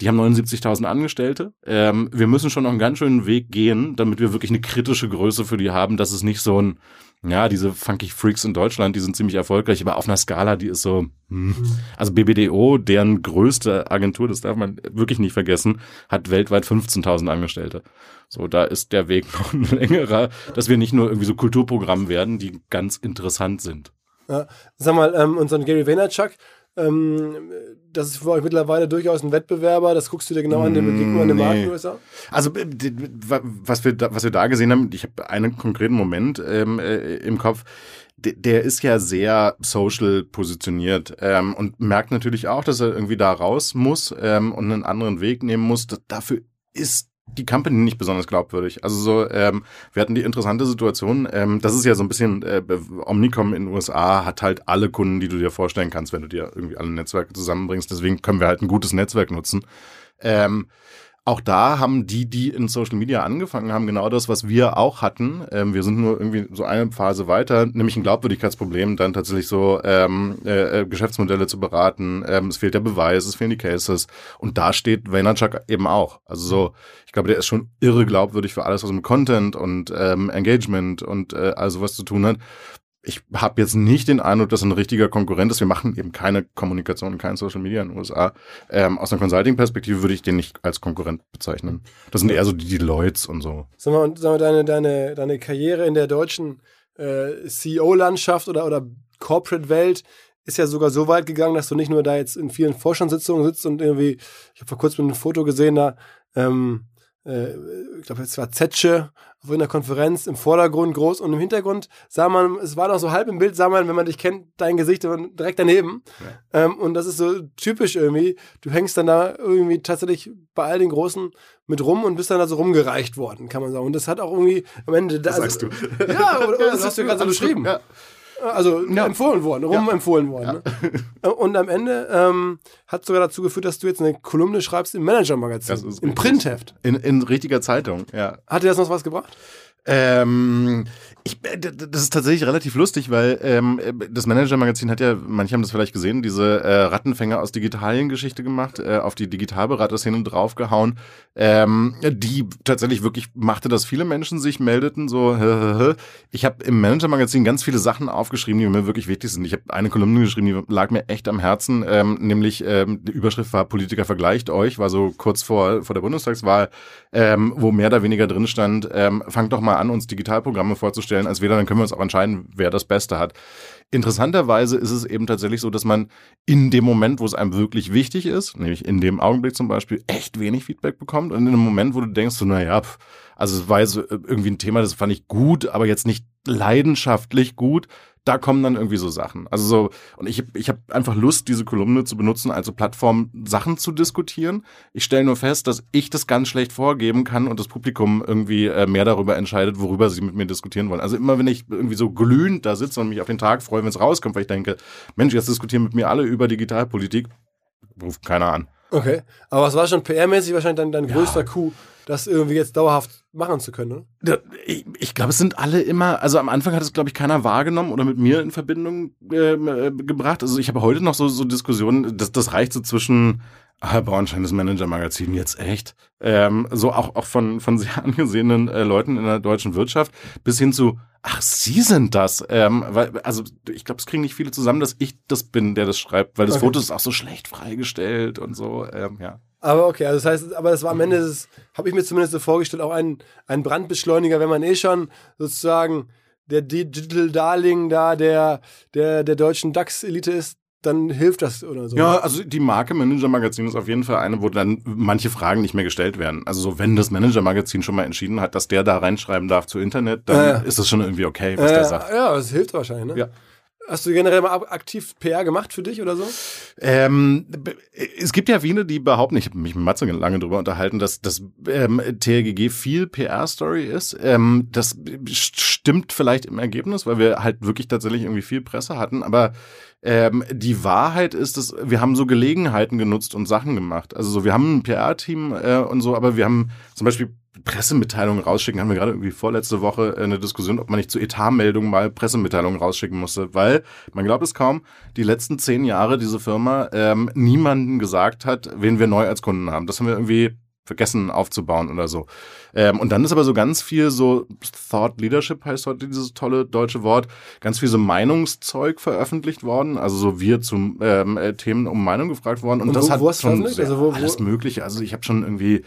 die haben 79.000 Angestellte. Ähm, wir müssen schon noch einen ganz schönen Weg gehen, damit wir wirklich eine kritische Größe für die haben, dass es nicht so ein, ja, diese funky Freaks in Deutschland, die sind ziemlich erfolgreich, aber auf einer Skala, die ist so, hm. also BBDO, deren größte Agentur, das darf man wirklich nicht vergessen, hat weltweit 15.000 Angestellte. So, da ist der Weg *laughs* noch ein längerer, dass wir nicht nur irgendwie so Kulturprogramm werden, die ganz interessant sind. Ja. Sag mal, ähm, und so ein Gary Vaynerchuk, ähm, das ist für euch mittlerweile durchaus ein Wettbewerber. Das guckst du dir genau an, den begegnet man an dem Markt Nee. den USA. Also äh, was wir da, was wir da gesehen haben, ich habe einen konkreten Moment ähm, äh, im Kopf. Der ist ja sehr social positioniert ähm, und merkt natürlich auch, dass er irgendwie da raus muss ähm, und einen anderen Weg nehmen muss. Dafür ist die Company nicht besonders glaubwürdig. Also so, ähm, wir hatten die interessante Situation, ähm, das ist ja so ein bisschen, äh, Omnicom in den USA hat halt alle Kunden, die du dir vorstellen kannst, wenn du dir irgendwie alle Netzwerke zusammenbringst. Deswegen können wir halt ein gutes Netzwerk nutzen. Ähm, auch da haben die, die in Social Media angefangen haben, genau das, was wir auch hatten. Ähm, wir sind nur irgendwie so eine Phase weiter, nämlich ein Glaubwürdigkeitsproblem, dann tatsächlich so ähm, äh, äh, Geschäftsmodelle zu beraten. Ähm, es fehlt der Beweis, es fehlen die Cases. Und da steht Vaynerchuk eben auch. Also so, ich glaube, der ist schon irre glaubwürdig für alles, was mit Content und ähm, Engagement und äh, also was zu tun hat. Ich habe jetzt nicht den Eindruck, dass ein richtiger Konkurrent ist. Wir machen eben keine Kommunikation, kein Social Media in den USA. Ähm, aus einer Consulting-Perspektive würde ich den nicht als Konkurrent bezeichnen. Das sind eher so die Deloittes und so. Sag mal, sag mal deine, deine, deine Karriere in der deutschen äh, CEO-Landschaft oder, oder Corporate-Welt ist ja sogar so weit gegangen, dass du nicht nur da jetzt in vielen Vorstandssitzungen sitzt und irgendwie, ich habe vor kurzem ein Foto gesehen, da, ähm, äh, ich glaube, es war Zetsche auf einer Konferenz im Vordergrund groß und im Hintergrund sah man, es war noch so halb im Bild, sah man, wenn man dich kennt, dein Gesicht direkt daneben. Ähm, und das ist so typisch irgendwie. Du hängst dann da irgendwie tatsächlich bei all den Großen mit rum und bist dann da so rumgereicht worden, kann man sagen. Und das hat auch irgendwie am Ende. Da, sagst du. Ja, oder, *laughs* oder das hast du gerade so beschrieben. Ja. Also Ja. empfohlen worden, rum empfohlen worden. Ne? Und am Ende ähm, hat sogar dazu geführt, dass du jetzt eine Kolumne schreibst im Manager-Magazin, im. Printheft. In, in richtiger Zeitung, ja. Hat dir das noch was gebracht? Ähm, ich, äh, das ist tatsächlich relativ lustig, weil ähm, äh, das Manager-Magazin hat ja, manche haben das vielleicht gesehen, diese äh, Rattenfänger aus Digitalien-Geschichte gemacht, äh, auf die Digitalberaterszene draufgehauen, ähm, die tatsächlich wirklich machte, dass viele Menschen sich meldeten, so, *laughs* ich habe im Manager-Magazin ganz viele Sachen aufgeschrieben, die mir wirklich wichtig sind. Ich habe eine Kolumne geschrieben, die lag mir echt am Herzen, ähm, nämlich ähm, die Überschrift war Politiker vergleicht euch, war so kurz vor, vor der Bundestagswahl, ähm, wo mehr oder weniger drin stand, ähm, fangt doch mal an, uns Digitalprogramme vorzustellen, als wähler, dann können wir uns auch entscheiden, wer das Beste hat. interessanterweise ist es eben tatsächlich so, dass man in dem Moment, wo es einem wirklich wichtig ist, nämlich in dem Augenblick zum Beispiel, echt wenig Feedback bekommt. Und in einem Moment, wo du denkst, so, naja, also es war so äh, irgendwie ein Thema, das fand ich gut, aber jetzt nicht leidenschaftlich gut, da kommen dann irgendwie so Sachen. Also so, und ich, ich habe einfach Lust, diese Kolumne zu benutzen, also Plattform Sachen zu diskutieren. Ich stelle nur fest, dass ich das ganz schlecht vorgeben kann und das Publikum irgendwie äh, mehr darüber entscheidet, worüber sie mit mir diskutieren wollen. Also immer wenn ich irgendwie so glühend da sitze und mich auf den Tag freue, wenn es rauskommt, weil ich denke, Mensch, jetzt diskutieren mit mir alle über Digitalpolitik, ruft keiner an. Okay, aber es war schon PR-mäßig wahrscheinlich dein, dein ja. größter Coup das irgendwie jetzt dauerhaft machen zu können. Ne? Ich, ich glaube, es sind alle immer, also am Anfang hat es, glaube ich, keiner wahrgenommen oder mit mir in Verbindung ähm, äh, gebracht. Also ich habe heute noch so, so Diskussionen, das, das reicht so zwischen ah, Bauernschein des Manager-Magazin jetzt echt. Ähm, so auch, auch von, von sehr *laughs* angesehenen äh, Leuten in der deutschen Wirtschaft bis hin zu, ach, Sie sind das. Ähm, weil, also ich glaube, es kriegen nicht viele zusammen, dass ich das bin, der das schreibt, weil das okay. Foto ist auch so schlecht freigestellt und so, ähm, ja. Aber okay, also das heißt, aber das war am Ende, habe ich mir zumindest so vorgestellt, auch ein, ein Brandbeschleuniger, wenn man eh schon sozusagen der Digital Darling da der, der, der deutschen DAX-Elite ist, dann hilft das oder so. Ja, also die Marke Manager Magazin ist auf jeden Fall eine, wo dann manche Fragen nicht mehr gestellt werden. Also so, wenn das Manager Magazin schon mal entschieden hat, dass der da reinschreiben darf zu Internet, dann äh, ist das schon irgendwie okay, was äh, der sagt. Ja, das hilft wahrscheinlich, ne? Ja. Hast du generell mal aktiv PR gemacht für dich oder so? Ähm, es gibt ja viele, die behaupten, ich habe mich mit Matze lange darüber unterhalten, dass das ähm, TRGG viel PR-Story ist. Ähm, das stimmt vielleicht im Ergebnis, weil wir halt wirklich tatsächlich irgendwie viel Presse hatten, aber ähm, die Wahrheit ist, dass wir haben so Gelegenheiten genutzt und Sachen gemacht. Also so, wir haben ein PR-Team äh, und so, aber wir haben zum Beispiel Pressemitteilungen rausschicken, haben wir gerade irgendwie vorletzte Woche äh, eine Diskussion, ob man nicht zu Etatmeldungen mal Pressemitteilungen rausschicken musste, weil man glaubt es kaum, die letzten zehn Jahre diese Firma ähm, niemanden gesagt hat, wen wir neu als Kunden haben. Das haben wir irgendwie vergessen aufzubauen oder so. Ähm, und dann ist aber so ganz viel so Thought Leadership heißt heute dieses tolle deutsche Wort, ganz viel so Meinungszeug veröffentlicht worden, also so wir zum ähm, äh, Themen um Meinung gefragt worden und, und das wo, hat schon sehr, also wo, wo? alles mögliche. Also ich habe schon irgendwie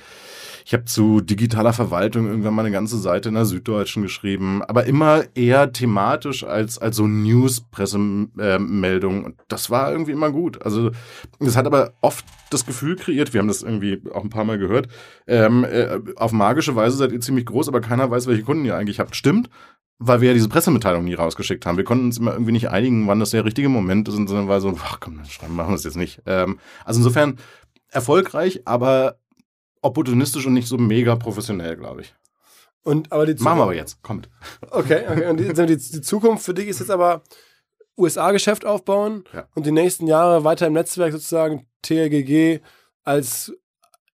ich habe zu digitaler Verwaltung irgendwann mal eine ganze Seite in der Süddeutschen geschrieben, aber immer eher thematisch als, als so News-Pressemeldung. Und das war irgendwie immer gut. Also es hat aber oft das Gefühl kreiert, wir haben das irgendwie auch ein paar Mal gehört, ähm, äh, auf magische Weise seid ihr ziemlich groß, aber keiner weiß, welche Kunden ihr eigentlich habt. Stimmt, weil wir ja diese Pressemitteilung nie rausgeschickt haben. Wir konnten uns immer irgendwie nicht einigen, wann das der richtige Moment ist, sondern war so, ach komm, dann machen wir es jetzt nicht. Ähm, also insofern erfolgreich, aber opportunistisch und nicht so mega professionell, glaube ich. Und, aber die Machen wir aber jetzt, kommt. Okay, *laughs* okay. Und die, die, Zukunft für dich ist jetzt aber USA-Geschäft aufbauen ja. und die nächsten Jahre weiter im Netzwerk sozusagen TLGG als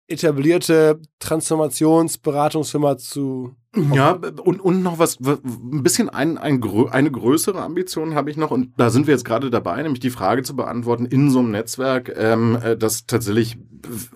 etablierte Transformationsberatungsfirma zu. Ja, und, und noch was, ein bisschen ein, ein, eine größere Ambition habe ich noch und da sind wir jetzt gerade dabei, nämlich die Frage zu beantworten in so einem Netzwerk, ähm, äh, das tatsächlich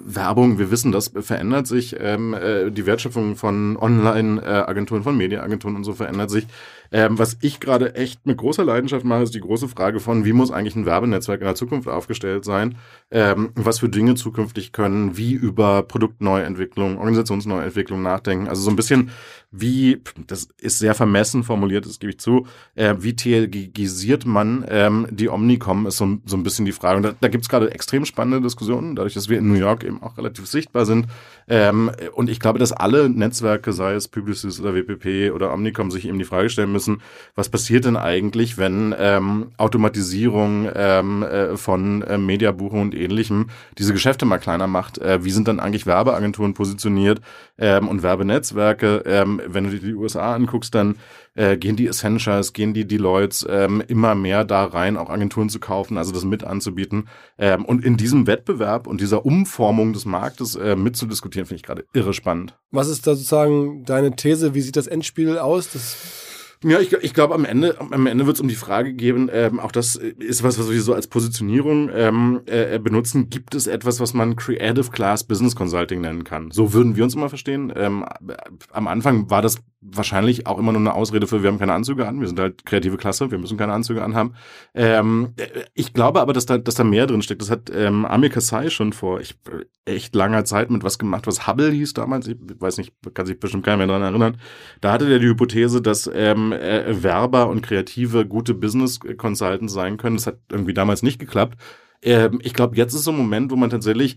Werbung, wir wissen, das verändert sich, ähm, äh, die Wertschöpfung von Online-Agenturen, von Medienagenturen und so verändert sich. Ähm, was ich gerade echt mit großer Leidenschaft mache, ist die große Frage von, wie muss eigentlich ein Werbenetzwerk in der Zukunft aufgestellt sein? Ähm, was für Dinge zukünftig können, wie über Produktneuentwicklung, Organisationsneuentwicklung nachdenken. Also so ein bisschen wie, das ist sehr vermessen formuliert, das gebe ich zu, äh, wie TLGisiert man ähm, die Omnicom, ist so, so ein bisschen die Frage. Und da, da gibt es gerade extrem spannende Diskussionen, dadurch, dass wir in New York eben auch relativ sichtbar sind. Ähm, und ich glaube, dass alle Netzwerke, sei es Publicis oder WPP oder Omnicom, sich eben die Frage stellen müssen, was passiert denn eigentlich, wenn ähm, Automatisierung ähm, äh, von äh, Mediabuchung und ähnlichem diese Geschäfte mal kleiner macht? Äh, wie sind dann eigentlich Werbeagenturen positioniert ähm, und Werbenetzwerke? Ähm, wenn du dir die USA anguckst, dann äh, gehen die Essentials, gehen die Deloittes ähm, immer mehr da rein, auch Agenturen zu kaufen, also das mit anzubieten. Ähm, und in diesem Wettbewerb und dieser Umformung des Marktes äh, mitzudiskutieren, finde ich gerade irre spannend. Was ist da sozusagen deine These? Wie sieht das Endspiel aus? Das ja, ich, ich glaube, am Ende, am Ende wird es um die Frage geben, ähm, auch das ist was, was wir so als Positionierung ähm, äh, benutzen. Gibt es etwas, was man Creative Class Business Consulting nennen kann? So würden wir uns immer verstehen. Ähm, am Anfang war das wahrscheinlich auch immer nur eine Ausrede für, wir haben keine Anzüge an, wir sind halt kreative Klasse, wir müssen keine Anzüge anhaben. Ähm, ich glaube aber, dass da, dass da mehr drin steckt. Das hat ähm, Amir Kassai schon vor ich, echt langer Zeit mit was gemacht, was Hubble hieß damals. Ich weiß nicht, kann sich bestimmt keiner mehr daran erinnern. Da hatte der die Hypothese, dass ähm, äh, Werber und Kreative gute Business Consultants sein können. Das hat irgendwie damals nicht geklappt. Ähm, ich glaube, jetzt ist so ein Moment, wo man tatsächlich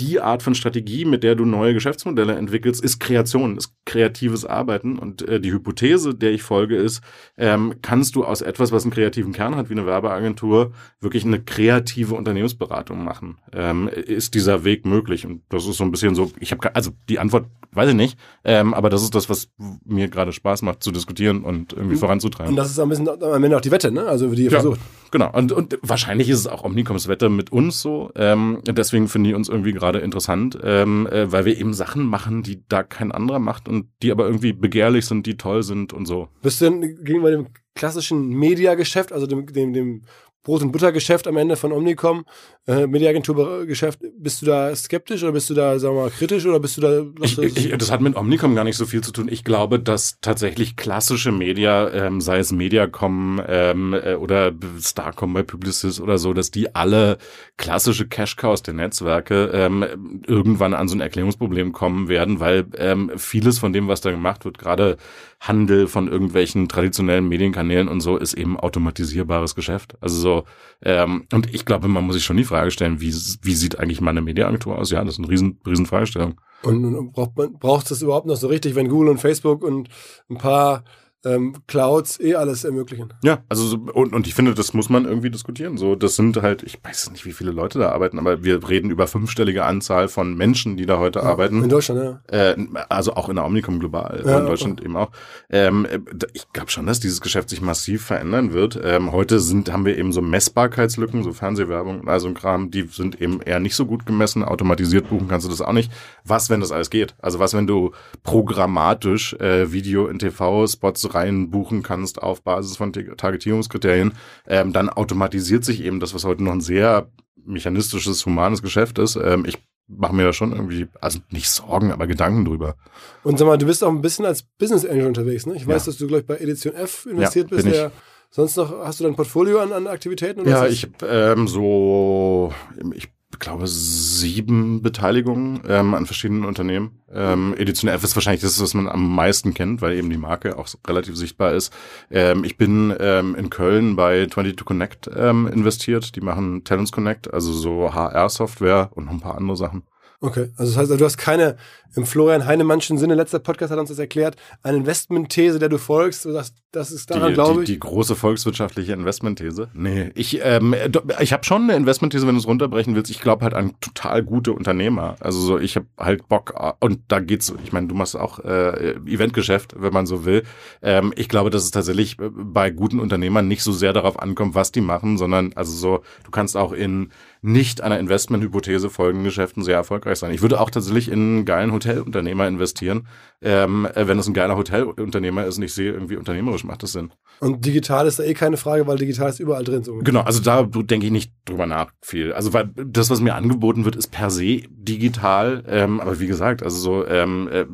die Art von Strategie, mit der du neue Geschäftsmodelle entwickelst, ist Kreation, ist kreatives Arbeiten. Und äh, die Hypothese, der ich folge, ist, ähm, kannst du aus etwas, was einen kreativen Kern hat, wie eine Werbeagentur, wirklich eine kreative Unternehmensberatung machen? Ähm, ist dieser Weg möglich? Und das ist so ein bisschen so, ich habe, also die Antwort weiß ich nicht, ähm, aber das ist das, was mir gerade Spaß macht, zu diskutieren und irgendwie und, voranzutreiben. Und das ist ein bisschen am Ende auch die Wette, ne? Also die ihr ja, versucht. Genau. Und, und wahrscheinlich ist es auch Omnicoms Wette mit uns so. Ähm, deswegen finde ich uns irgendwie gerade interessant, ähm, äh, weil wir eben Sachen machen, die da kein anderer macht und die aber irgendwie begehrlich sind, die toll sind und so. Bist du denn gegenüber dem klassischen Mediageschäft, also dem, dem, dem Brot- und Buttergeschäft am Ende von Omnicom, äh, Mediaagenturgeschäft, bist du da skeptisch oder bist du da, sagen wir mal, kritisch oder bist du da. Ich, ich, das hat mit Omnicom gar nicht so viel zu tun. Ich glaube, dass tatsächlich klassische Media, ähm, sei es Mediacom ähm, äh, oder Starcom bei Publicis oder so, dass die alle klassische Cash-Cows der Netzwerke ähm, irgendwann an so ein Erklärungsproblem kommen werden, weil ähm, vieles von dem, was da gemacht wird, gerade Handel von irgendwelchen traditionellen Medienkanälen und so, ist eben automatisierbares Geschäft. Also so, ähm, und ich glaube, man muss sich schon die Frage stellen, wie, wie sieht eigentlich meine Mediaagentur aus? Ja, das ist eine riesen, riesen Fragestellung. Und, und braucht man, braucht es überhaupt noch so richtig, wenn Google und Facebook und ein paar ähm, Clouds eh alles ermöglichen. Ja, also so, und, und ich finde, das muss man irgendwie diskutieren. So, das sind halt, ich weiß nicht, wie viele Leute da arbeiten, aber wir reden über fünfstellige Anzahl von Menschen, die da heute ja, arbeiten. In Deutschland, ja. Äh, also auch in der Omnicom global, Ja, in Deutschland eben auch. Ähm, ich glaube schon, dass dieses Geschäft sich massiv verändern wird. Ähm, heute sind, haben wir eben so Messbarkeitslücken, so Fernsehwerbung und all so ein Kram, die sind eben eher nicht so gut gemessen. Automatisiert buchen kannst du das auch nicht. Was, wenn das alles geht? Also was, wenn du programmatisch äh, Video in TV-Spots reinbuchen kannst auf Basis von Targetierungskriterien, ähm, dann automatisiert sich eben das, was heute noch ein sehr mechanistisches, humanes Geschäft ist. Ähm, ich mache mir da schon irgendwie, also nicht Sorgen, aber Gedanken drüber. Und sag mal, du bist auch ein bisschen als Business Angel unterwegs, ne? Ich weiß, Ja. dass du, glaube ich, bei Edition F investiert Ja, bist. Der, sonst noch, hast du dein Portfolio an, an Aktivitäten? Ja, ich ähm, so, ich glaube, sieben Beteiligungen ähm, an verschiedenen Unternehmen. Ähm, Edition F ist wahrscheinlich das, was man am meisten kennt, weil eben die Marke auch relativ sichtbar ist. Ähm, ich bin ähm, in Köln bei 22 Connect ähm, investiert. Die machen Talents Connect, also so HR-Software und noch ein paar andere Sachen. Okay, also das heißt, du hast keine, im Florian Heinemannschen Sinne, letzter Podcast hat uns das erklärt, eine Investmentthese, der du folgst, du sagst, das ist daran, die, glaube die, ich. die große volkswirtschaftliche Investmentthese. Nee, ich, ähm, do- ich habe schon eine Investmentthese, wenn du es runterbrechen willst. Ich glaube halt an total gute Unternehmer. Also so, ich habe halt Bock äh, und da geht's. Ich meine, du machst auch äh, Eventgeschäft, wenn man so will. Ähm, ich glaube, dass es tatsächlich äh, bei guten Unternehmern nicht so sehr darauf ankommt, was die machen, sondern also so, du kannst auch in nicht einer Investmenthypothese folgenden Geschäften sehr erfolgreich sein. Ich würde auch tatsächlich in einen geilen Hotelunternehmer investieren, ähm, äh, wenn es ein geiler Hotelunternehmer ist und ich sehe irgendwie unternehmerisch macht das Sinn. Und digital ist da eh keine Frage, weil digital ist überall drin. So. Genau, also da denke ich nicht drüber nach viel. Also weil das, was mir angeboten wird, ist per se digital. Ähm, aber wie gesagt, also so, ähm, äh,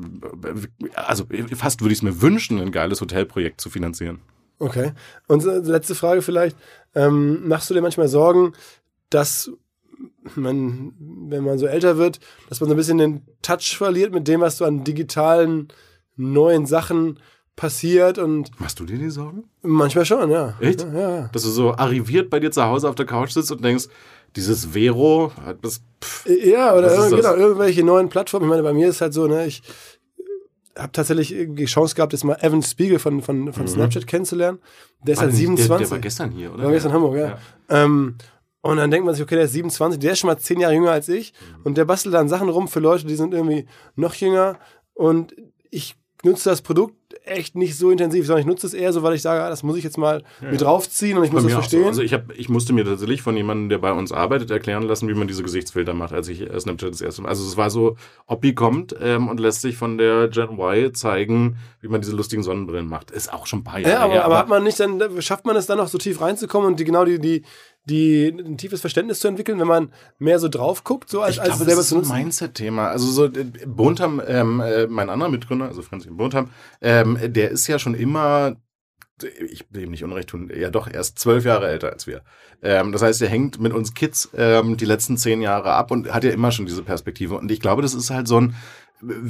also fast würde ich es mir wünschen, ein geiles Hotelprojekt zu finanzieren. Okay. Und äh, letzte Frage vielleicht, ähm, machst du dir manchmal Sorgen, dass man, wenn man so älter wird, dass man so ein bisschen den Touch verliert mit dem, was so an digitalen neuen Sachen passiert und Machst du dir die Sorgen? manchmal schon, ja. Echt? Ja, ja, ja. Dass du so arriviert bei dir zu Hause auf der Couch sitzt und denkst, dieses Vero, das, pff, Ja, oder Was ist irg- das? genau, irgendwelche neuen Plattformen. Ich meine, bei mir ist halt so, ne, ich habe tatsächlich die Chance gehabt, jetzt mal Evan Spiegel von, von, von Snapchat kennenzulernen. Der ist halt der, 27. der war gestern hier, oder? War gestern in Hamburg, ja. Ähm, und dann denkt man sich, okay, der ist 27, der ist schon mal zehn Jahre jünger als ich. Und der bastelt dann Sachen rum für Leute, die sind irgendwie noch jünger. Und ich nutze das Produkt echt nicht so intensiv, sondern ich nutze es eher so, weil ich sage, ah, das muss ich jetzt mal mit draufziehen und ich muss das auch so. verstehen. Also ich, hab, ich musste mir tatsächlich von jemandem, der bei uns arbeitet, erklären lassen, wie man diese Gesichtsfilter macht, als ich äh, Snapchat das erste Mal. Also es war so, Oppi kommt ähm, und lässt sich von der Gen Y zeigen, wie man diese lustigen Sonnenbrillen macht. Ist auch schon ein paar Jahre ja, aber, her. aber hat man nicht dann, schafft man es dann noch so tief reinzukommen und die genau die, die, die ein tiefes Verständnis zu entwickeln, wenn man mehr so drauf guckt, so als, ich als glaube, selber das ist zu ein? Mindset-Thema. Also so äh, Bontam, ähm, äh, mein anderer Mitgründer, also Franz Bontam, ähm, der ist ja schon immer ich will ihm nicht Unrecht tun, ja doch, er ist zwölf Jahre älter als wir. Ähm, das heißt, er hängt mit uns Kids ähm, die letzten zehn Jahre ab und hat ja immer schon diese Perspektive. Und ich glaube, das ist halt so ein,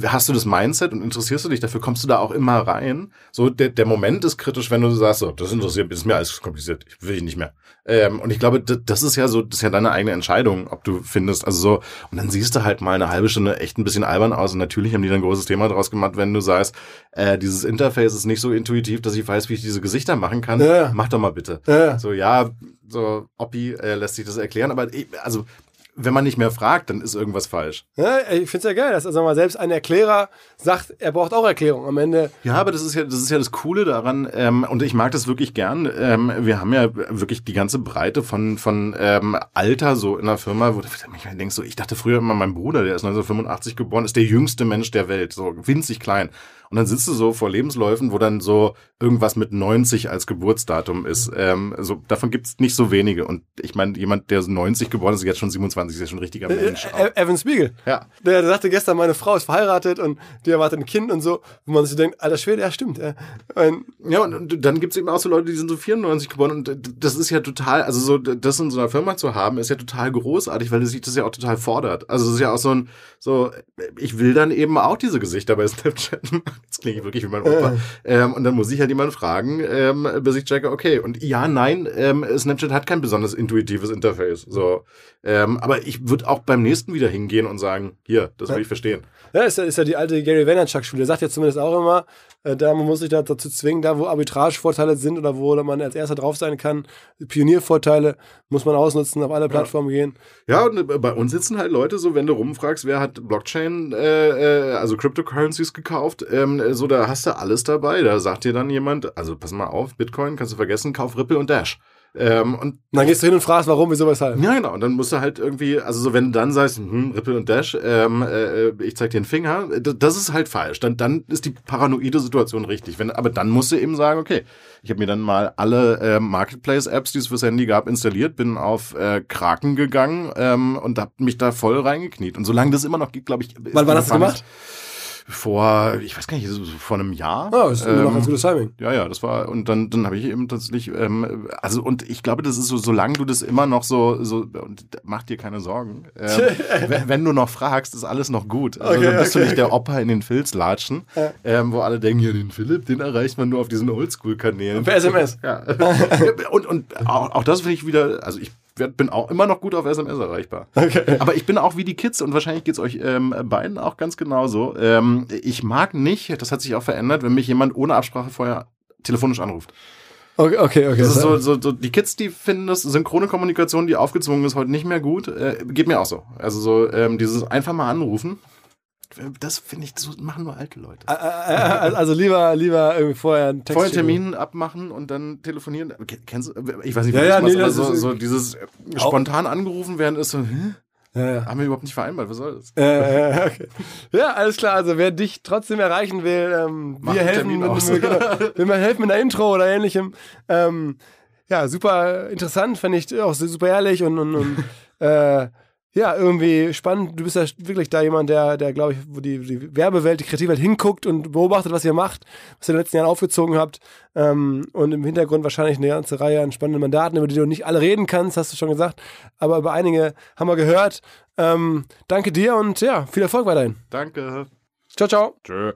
hast du das Mindset und interessierst du dich dafür, kommst du da auch immer rein. So, der, der Moment ist kritisch, wenn du sagst, so, das interessiert mich, ist mir alles kompliziert, ich will ich nicht mehr. Ähm, und ich glaube, das, ist ja so, das ist ja deine eigene Entscheidung, ob du findest, also so, und dann siehst du halt mal eine halbe Stunde echt ein bisschen albern aus und natürlich haben die dann ein großes Thema draus gemacht, wenn du sagst, äh, dieses Interface ist nicht so intuitiv, dass ich weiß, wie ich diese Gesichter machen kann. Ja. Mach doch mal bitte. Ja. So, ja, so, Oppi äh, lässt sich das erklären, aber ich, also, wenn man nicht mehr fragt, dann ist irgendwas falsch. Ja, ich finde es ja geil, dass also mal selbst ein Erklärer sagt, er braucht auch Erklärung. Am Ende Ja, aber das ist ja, das ist ja das Coole daran, ähm, und ich mag das wirklich gern. Ähm, wir haben ja wirklich die ganze Breite von, von ähm, Alter so in der Firma, wo du manchmal denkst, so, ich dachte früher immer, mein Bruder, der ist 1985 geboren, ist der jüngste Mensch der Welt, so winzig klein. Und dann sitzt du so vor Lebensläufen, wo dann so irgendwas mit 90 als Geburtsdatum ist. Ähm, so, davon gibt's nicht so wenige. Und ich meine, jemand, der 90 geboren ist, ist jetzt schon 27, ist ja schon ein richtiger Mensch. auch. äh, Evan Spiegel. Ja. Der, der sagte gestern, meine Frau ist verheiratet und die erwartet ein Kind und so, wo man sich denkt, alter Schwede, ja stimmt. Ja. Und, Ja, und, und dann gibt's eben auch so Leute, die sind so 94 geboren und das ist ja total, also so das in so einer Firma zu haben, ist ja total großartig, weil sich das ja auch total fordert. Also es ist ja auch so ein, so, ich will dann eben auch diese Gesichter bei Snapchat machen. Jetzt klinge ich wirklich wie mein Opa. Ähm, und dann muss ich halt jemanden fragen, ähm, bis ich checke, okay, und ja, nein, ähm, Snapchat hat kein besonders intuitives Interface. So. Ähm, aber ich würde auch beim nächsten wieder hingehen und sagen, hier, das will ich verstehen. ja, ist ja, ist ja die alte Gary Vaynerchuk-Schule. Der sagt ja zumindest auch immer, äh, da man muss sich da dazu zwingen, da wo Arbitragevorteile sind oder wo man als erster drauf sein kann, Pioniervorteile muss man ausnutzen, auf alle Plattformen gehen. Ja, und äh, bei uns sitzen halt Leute so, wenn du rumfragst, wer hat Blockchain, äh, äh, also Cryptocurrencies gekauft, ähm, so da hast du alles dabei. Da sagt dir dann jemand, also pass mal auf, Bitcoin kannst du vergessen, kauf Ripple und Dash. Ähm, und dann gehst du hin und fragst, warum, wieso, weshalb. ja, genau. Und dann musst du halt irgendwie, also so, wenn du dann sagst, hm, Ripple und Dash, ähm, äh, ich zeig dir den Finger, d- das ist halt falsch. Dann, dann ist die paranoide Situation richtig. Wenn, aber dann musst du eben sagen, okay, ich habe mir dann mal alle äh, Marketplace-Apps, die es fürs Handy gab, installiert, bin auf äh, Kraken gegangen ähm, und hab mich da voll reingekniet. Und solange das immer noch geht, glaube ich. ist Wann, du Gefahr gemacht? nicht- Vor, ich weiß gar nicht, so vor einem Jahr. Oh, das ist immer noch Ähm, ganz gutes Timing. ja, ja, das war, und dann, dann habe ich eben tatsächlich, ähm, also, und ich glaube, das ist so, solange du das immer noch so, so, und mach dir keine Sorgen. Ähm, *laughs* wenn, du noch fragst, ist alles noch gut. Also, Okay, dann bist okay, du nicht der Opa in den Filz latschen, Ja. ähm, wo alle denken, ja, den Philipp, den erreicht man nur auf diesen Oldschool-Kanälen. Per SMS. *laughs* Ja. und, und auch, auch das finde ich wieder, also ich werd- bin auch immer noch gut auf SMS erreichbar. Okay. Aber ich bin auch wie die Kids und wahrscheinlich geht's euch ähm, beiden auch ganz genauso. Ähm, ich mag nicht, das hat sich auch verändert, wenn mich jemand ohne Absprache vorher telefonisch anruft. Okay, okay, okay. Das ist so, so, so, die Kids, die finden das synchrone Kommunikation, die aufgezwungen ist, heute nicht mehr gut. Äh, geht mir auch so. Also so ähm, dieses einfach mal anrufen, das finde ich, so machen nur alte Leute. Äh, äh, Also lieber, lieber irgendwie vorher einen Text Vorher. Termin abmachen und dann telefonieren. Ken- Kennst du, ich weiß nicht, wie Ja, du ja, nee, das so, so dieses äh, spontan angerufen werden ist so, hä? Ja, ja. haben wir überhaupt nicht vereinbart, was soll das? Äh, äh, okay. Ja, alles klar. Also wer dich trotzdem erreichen will, ähm, wir helfen, mit, mit, genau, *laughs* wir helfen mit einer Intro oder ähnlichem. Ähm, ja, super interessant, fand ich auch super ehrlich und, und, und *laughs* äh, ja, irgendwie spannend. Du bist ja wirklich da jemand, der, der glaube ich, wo die, die Werbewelt, die Kreativwelt hinguckt und beobachtet, was ihr macht, was ihr in den letzten Jahren aufgezogen habt. Ähm, und im Hintergrund wahrscheinlich eine ganze Reihe an spannenden Mandaten, über die du nicht alle reden kannst, hast du schon gesagt. Aber über einige haben wir gehört. Ähm, danke dir und ja, viel Erfolg weiterhin. Danke. Ciao, ciao. Tschö.